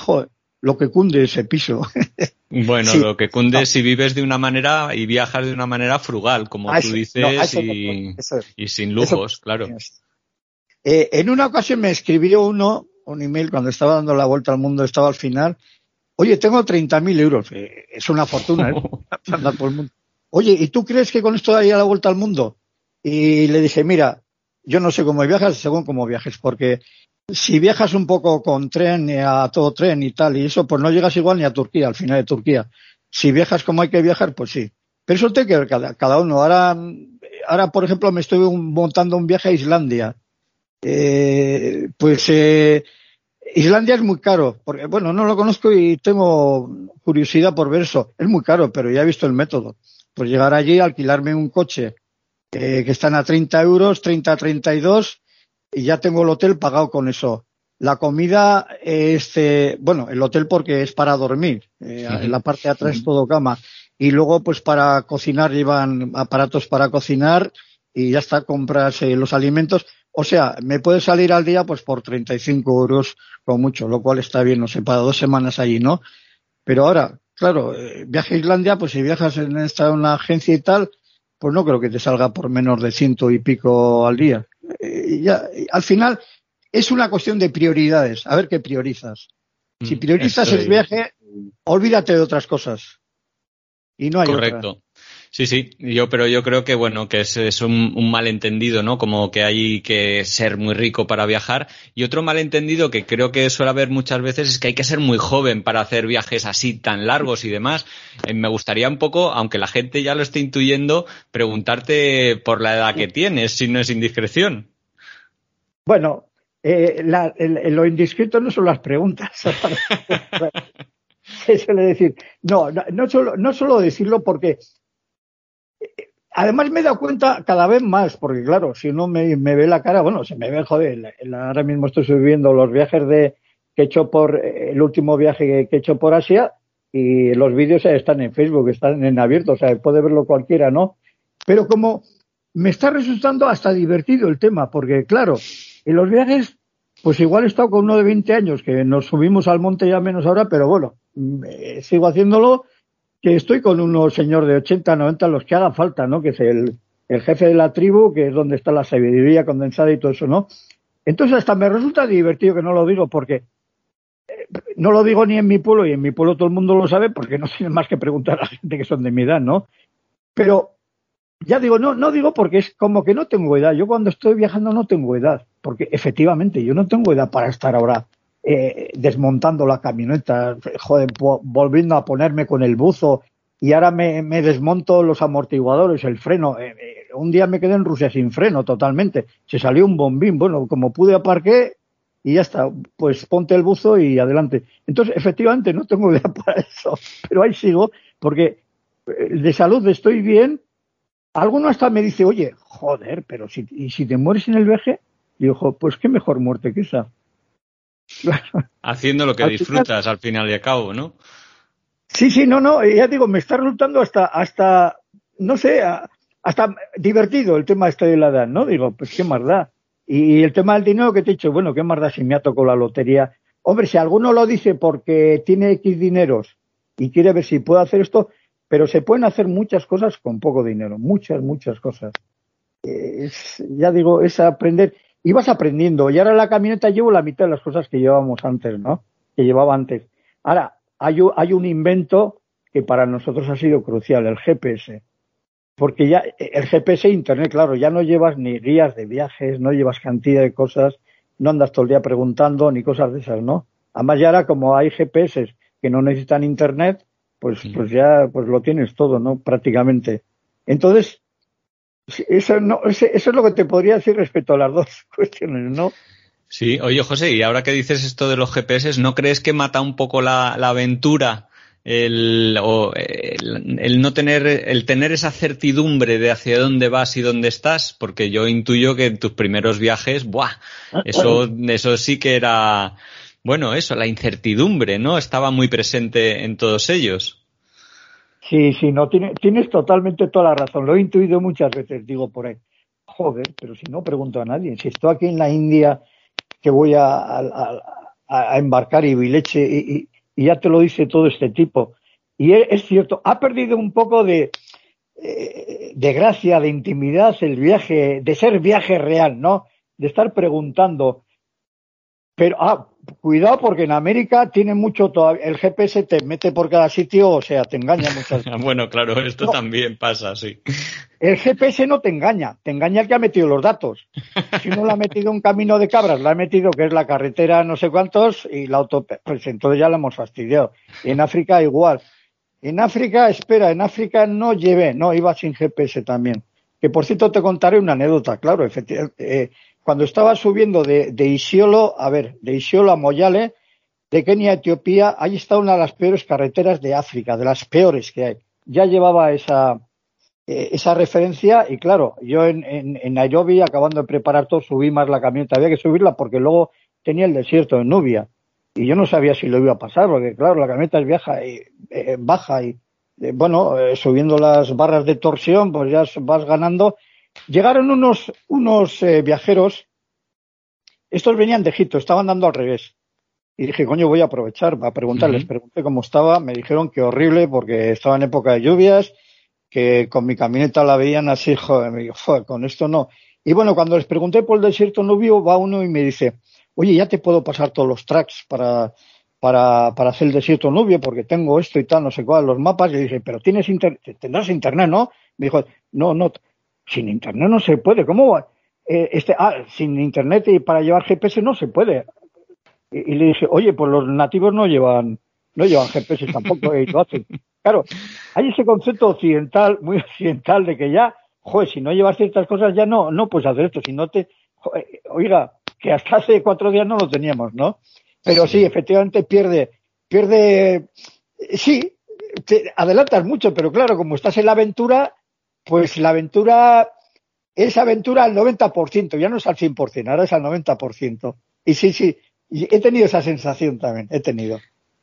lo que cunde ese piso. Bueno, sí. lo que cunde es si vives de una manera y viajas de una manera frugal, como ah, tú dices, no, eso, y, eso es. y, sin lujos, eso, claro. Eh, en una ocasión me escribió uno, un email, cuando estaba dando la vuelta al mundo, estaba al final. Oye, tengo 30.000 euros. Eh, es una fortuna, ¿eh? Andar por el mundo. oye, ¿y tú crees que con esto daría la vuelta al mundo? Y le dije, mira, yo no sé cómo viajas según cómo viajes, porque si viajas un poco con tren, a todo tren y tal, y eso, pues no llegas igual ni a Turquía, al final de Turquía. Si viajas como hay que viajar, pues sí. Pero eso tiene que ver cada, cada uno. Ahora, ahora, por ejemplo, me estoy montando un viaje a Islandia. Eh, pues eh, Islandia es muy caro, porque bueno, no lo conozco y tengo curiosidad por ver eso. Es muy caro, pero ya he visto el método. Pues llegar allí, alquilarme un coche eh, que están a 30 euros, 30 a 32, y ya tengo el hotel pagado con eso. La comida, este, bueno, el hotel porque es para dormir, eh, en la parte de atrás todo cama. Y luego, pues para cocinar llevan aparatos para cocinar y ya está, compras los alimentos. O sea, me puede salir al día pues por 35 euros con mucho, lo cual está bien, no sé, para dos semanas allí, ¿no? Pero ahora, claro, eh, viaje a Islandia, pues si viajas en esta una agencia y tal, pues no creo que te salga por menos de ciento y pico al día. Eh, ya, al final es una cuestión de prioridades, a ver qué priorizas. Si mm, priorizas el viaje, olvídate de otras cosas. Y no hay Correcto. Sí, sí, yo, pero yo creo que bueno, que es, un, malentendido, ¿no? Como que hay que ser muy rico para viajar. Y otro malentendido que creo que suele haber muchas veces es que hay que ser muy joven para hacer viajes así tan largos y demás. Eh, me gustaría un poco, aunque la gente ya lo esté intuyendo, preguntarte por la edad que tienes, si no es indiscreción. Bueno, eh, lo indiscreto no son las preguntas. se suele decir. No, no, solo, no solo decirlo porque Además me he dado cuenta cada vez más, porque claro, si uno me, ve la cara, bueno, se me ve, joder, ahora mismo estoy subiendo los viajes de que he hecho por, el último viaje que he hecho por Asia y los vídeos están en Facebook, están en abierto, o sea, puede verlo cualquiera, ¿no? Pero como me está resultando hasta divertido el tema, porque claro, en los viajes, pues igual he estado con uno de 20 años, que nos subimos al monte ya menos ahora, pero bueno, sigo haciéndolo que estoy con unos señor de 80, 90, los que haga falta, ¿no? Que es el, el jefe de la tribu, que es donde está la sabiduría condensada y todo eso, ¿no? Entonces hasta me resulta divertido que no lo digo porque eh, no lo digo ni en mi pueblo y en mi pueblo todo el mundo lo sabe porque no tiene más que preguntar a la gente que son de mi edad, ¿no? Pero ya digo, no, no digo porque es como que no tengo edad. Yo cuando estoy viajando no tengo edad, porque efectivamente yo no tengo edad para estar ahora eh, desmontando la camioneta, joder, volviendo a ponerme con el buzo y ahora me, desmonto los amortiguadores, el freno. Eh, eh, un día me quedé en Rusia sin freno totalmente. Se salió un bombín. Bueno, como pude aparqué y ya está. Pues ponte el buzo y adelante. Entonces, efectivamente, no tengo idea para eso. Pero ahí sigo porque de salud estoy bien. Alguno hasta me dice, oye, joder, pero si, ¿y si te mueres en el viaje? Y digo, pues qué mejor muerte que esa. Haciendo lo que disfrutas al final y al cabo, ¿no? Sí, sí, no, no, ya digo, me está resultando hasta, hasta, no sé, hasta divertido el tema este de la edad, ¿no? Digo, pues qué más da. Y el tema del dinero que te he dicho, bueno, qué más da si me ha tocado la lotería. Hombre, si alguno lo dice porque tiene X dineros y quiere ver si puede hacer esto, pero se pueden hacer muchas cosas con poco dinero, muchas, muchas cosas. ya digo, es aprender y vas aprendiendo. Y ahora en la camioneta llevo la mitad de las cosas que llevábamos antes, ¿no? Que llevaba antes. Ahora, hay, hay un invento que para nosotros ha sido crucial, el GPS. Porque ya el GPS e Internet, claro, ya no llevas ni guías de viajes, no llevas cantidad de cosas, no andas todo el día preguntando ni cosas de esas, ¿no? Además ya ahora como hay GPS que no necesitan Internet, pues, pues ya pues lo tienes todo, ¿no? Prácticamente. Entonces, eso, no, eso es lo que te podría decir respecto a las dos cuestiones, ¿no? Sí, oye José, y ahora que dices esto de los GPS, ¿no crees que mata un poco la, aventura el, el, no tener, el tener esa certidumbre de hacia dónde vas y dónde estás? Porque yo intuyo que en tus primeros viajes, ¡buah! Ah, eso, eso sí que era, bueno, eso, la incertidumbre, ¿no? Estaba muy presente en todos ellos. Sí, sí, no, tienes totalmente toda la razón. Lo he intuido muchas veces, digo por ahí. Joder, pero si no pregunto a nadie. Si estoy aquí en la India, que voy a, embarcar y leche, y, ya te lo dice todo este tipo. Y es, cierto, ha perdido un poco de, eh, de gracia, de intimidad el viaje, de ser viaje real, ¿no? De estar preguntando. Pero, ah, cuidado porque en América tiene mucho todavía. El GPS te mete por cada sitio, o sea, te engaña muchas veces. bueno, claro, esto también pasa, sí. El GPS no te engaña, te engaña el que ha metido los datos. Si uno le ha metido un camino de cabras, le ha metido que es la carretera no sé cuántos y la auto, pues entonces ya la hemos fastidiado. Y en África igual. En África, espera, en África no llevé, no, iba sin GPS también. Que por cierto te contaré una anécdota, claro, efectivamente. Eh, cuando estaba subiendo de, de, Isiolo, a ver, de Isiolo a Moyale, de Kenia a Etiopía, ahí está una de las peores carreteras de África, de las peores que hay. Ya llevaba esa, eh, esa referencia y claro, yo en, en, Nairobi, acabando de preparar todo, subí más la camioneta. Había que subirla porque luego tenía el desierto de Nubia y yo no sabía si lo iba a pasar, porque claro, la camioneta es vieja y, eh, baja y eh, bueno, subiendo las barras de torsión, pues ya vas ganando Llegaron unos, unos eh, viajeros, estos venían de Egipto, estaban dando al revés. Y dije, coño, voy a aprovechar a preguntarles. Pregunté cómo estaba, me dijeron que horrible porque estaba en época de lluvias, que con mi camioneta la veían así, joder, me dijo, joder, con esto no. Y bueno, cuando les pregunté por el desierto nubio, va uno y me dice, oye, ya te puedo pasar todos los tracks para, para, para hacer el desierto nubio porque tengo esto y tal, no sé cuál, los mapas. Y dije, pero tienes internet, tendrás internet, ¿no? Me dijo, no, no, sin internet no se puede. ¿Cómo eh, este, ah, sin internet y para llevar GPS no se puede? Y, le dije, oye, pues los nativos no llevan, no llevan GPS tampoco y lo hacen. Claro, hay ese concepto occidental, muy occidental, de que ya, joder, si no llevas ciertas cosas ya no, no puedes hacer esto. Si no te, oiga, que hasta hace cuatro días no lo teníamos, ¿no? Pero sí, efectivamente pierde, pierde, sí, te adelantas mucho, pero claro, como estás en la aventura, pues la aventura es aventura al 90%, ya no es al 100%, ahora es al 90%. Y sí, sí, he tenido esa sensación también, he tenido.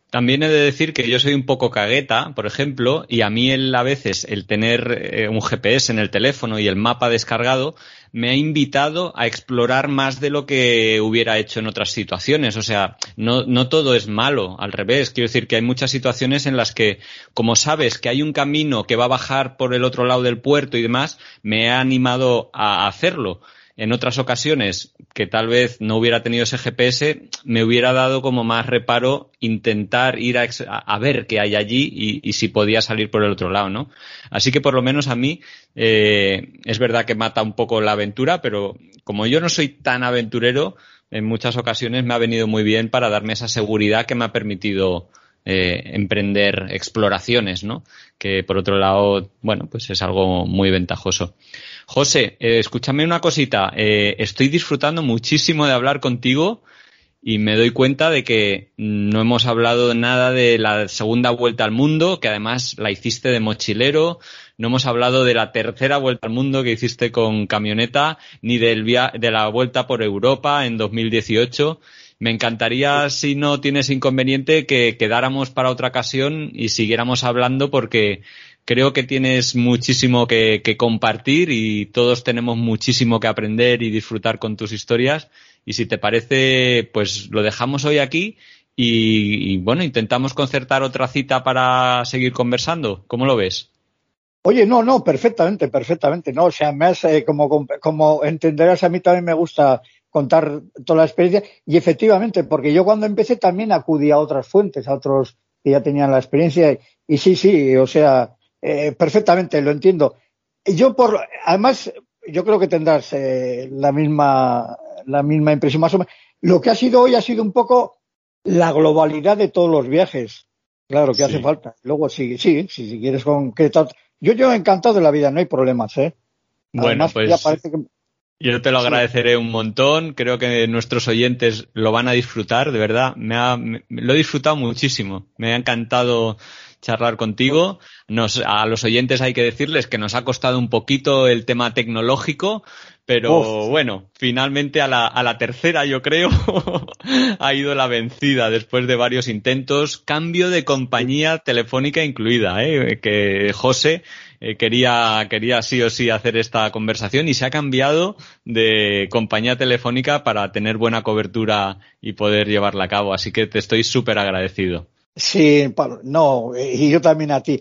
También he de decir que yo soy un poco cagueta, por ejemplo, y a mí a veces el tener eh, un GPS en el teléfono y el mapa descargado me ha invitado a explorar más de lo que hubiera hecho en otras situaciones. O sea, no, no todo es malo, al revés. Quiero decir que hay muchas situaciones en las que, como sabes que hay un camino que va a bajar por el otro lado del puerto y demás, me ha animado a hacerlo en otras ocasiones que tal vez no hubiera tenido ese GPS, me hubiera dado como más reparo intentar ir a, ver qué hay allí y, si podía salir por el otro lado, ¿no? Así que por lo menos a mí eh, es verdad que mata un poco la aventura, pero como yo no soy tan aventurero, en muchas ocasiones me ha venido muy bien para darme esa seguridad que me ha permitido eh, emprender exploraciones, ¿no? Que por otro lado, bueno, pues es algo muy ventajoso. José, eh, escúchame una cosita. Eh, estoy disfrutando muchísimo de hablar contigo y me doy cuenta de que no hemos hablado nada de la segunda vuelta al mundo, que además la hiciste de mochilero. No hemos hablado de la tercera vuelta al mundo que hiciste con camioneta, ni del de la vuelta por Europa en 2018. Me encantaría, si no tienes inconveniente, que quedáramos para otra ocasión y siguiéramos hablando porque creo que tienes muchísimo que, compartir y todos tenemos muchísimo que aprender y disfrutar con tus historias. Y si te parece, pues lo dejamos hoy aquí y, bueno, intentamos concertar otra cita para seguir conversando. ¿Cómo lo ves? Oye, no, no, perfectamente, perfectamente, no, o sea, me has, eh, como, como entenderás, a mí también me gusta contar toda la experiencia y efectivamente, porque yo cuando empecé también acudí a otras fuentes, a otros que ya tenían la experiencia y sí, sí, o sea, eh, perfectamente, lo entiendo. Yo por, además, yo creo que tendrás eh, la misma, la misma impresión más o menos. Lo que ha sido hoy ha sido un poco la globalidad de todos los viajes. Claro que hace falta. Luego sí, sí, sí, si quieres concretar. Yo, yo encantado de la vida, no hay problemas, ¿eh? Bueno, pues yo te lo agradeceré un montón. Creo que nuestros oyentes lo van a disfrutar, de verdad. Me, ha, lo he disfrutado muchísimo. Me ha encantado charlar contigo. Nos, a los oyentes hay que decirles que nos ha costado un poquito el tema tecnológico, pero bueno, finalmente a la, a la tercera, yo creo, ha ido la vencida después de varios intentos. Cambio de compañía telefónica incluida, ¿eh? que José eh, quería, quería sí o sí hacer esta conversación y se ha cambiado de compañía telefónica para tener buena cobertura y poder llevarla a cabo. Así que te estoy súper agradecido. Sí, no, y yo también a ti.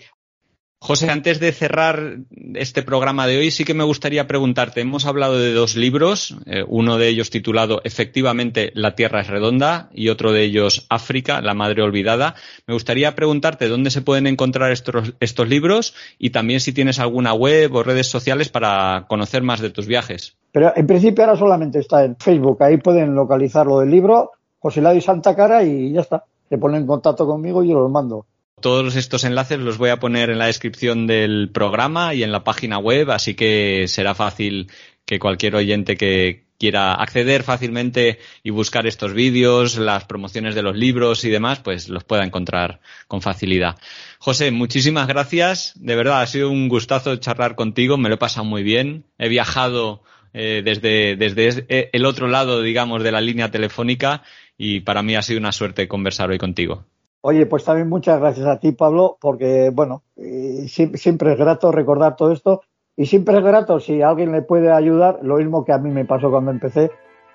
José, antes de cerrar este programa de hoy, sí que me gustaría preguntarte, hemos hablado de dos libros, eh, uno de ellos titulado Efectivamente La Tierra es redonda y otro de ellos África, la Madre Olvidada. Me gustaría preguntarte dónde se pueden encontrar estos, estos libros y también si tienes alguna web o redes sociales para conocer más de tus viajes. Pero en principio ahora solamente está en Facebook, ahí pueden localizar lo del libro, José Lado y Santa Cara y ya está. Se ponen en contacto conmigo y yo los mando. Todos estos enlaces los voy a poner en la descripción del programa y en la página web, así que será fácil que cualquier oyente que quiera acceder fácilmente y buscar estos vídeos, las promociones de los libros y demás, pues los pueda encontrar con facilidad. José, muchísimas gracias. De verdad, ha sido un gustazo charlar contigo. Me lo he pasado muy bien. He viajado eh, desde, desde eh, el otro lado, digamos, de la línea telefónica y para mí ha sido una suerte conversar hoy contigo. Oye, pues también muchas gracias a ti, Pablo, porque, bueno, eh, siempre, es grato recordar todo esto y siempre es grato si alguien le puede ayudar, lo mismo que a mí me pasó cuando empecé,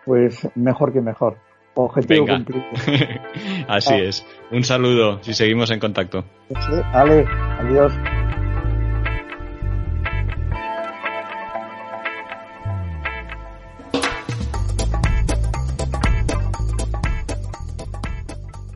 pues mejor que mejor. Objetivo cumplido. Así ah. es. Un saludo si seguimos en contacto. vale, adiós.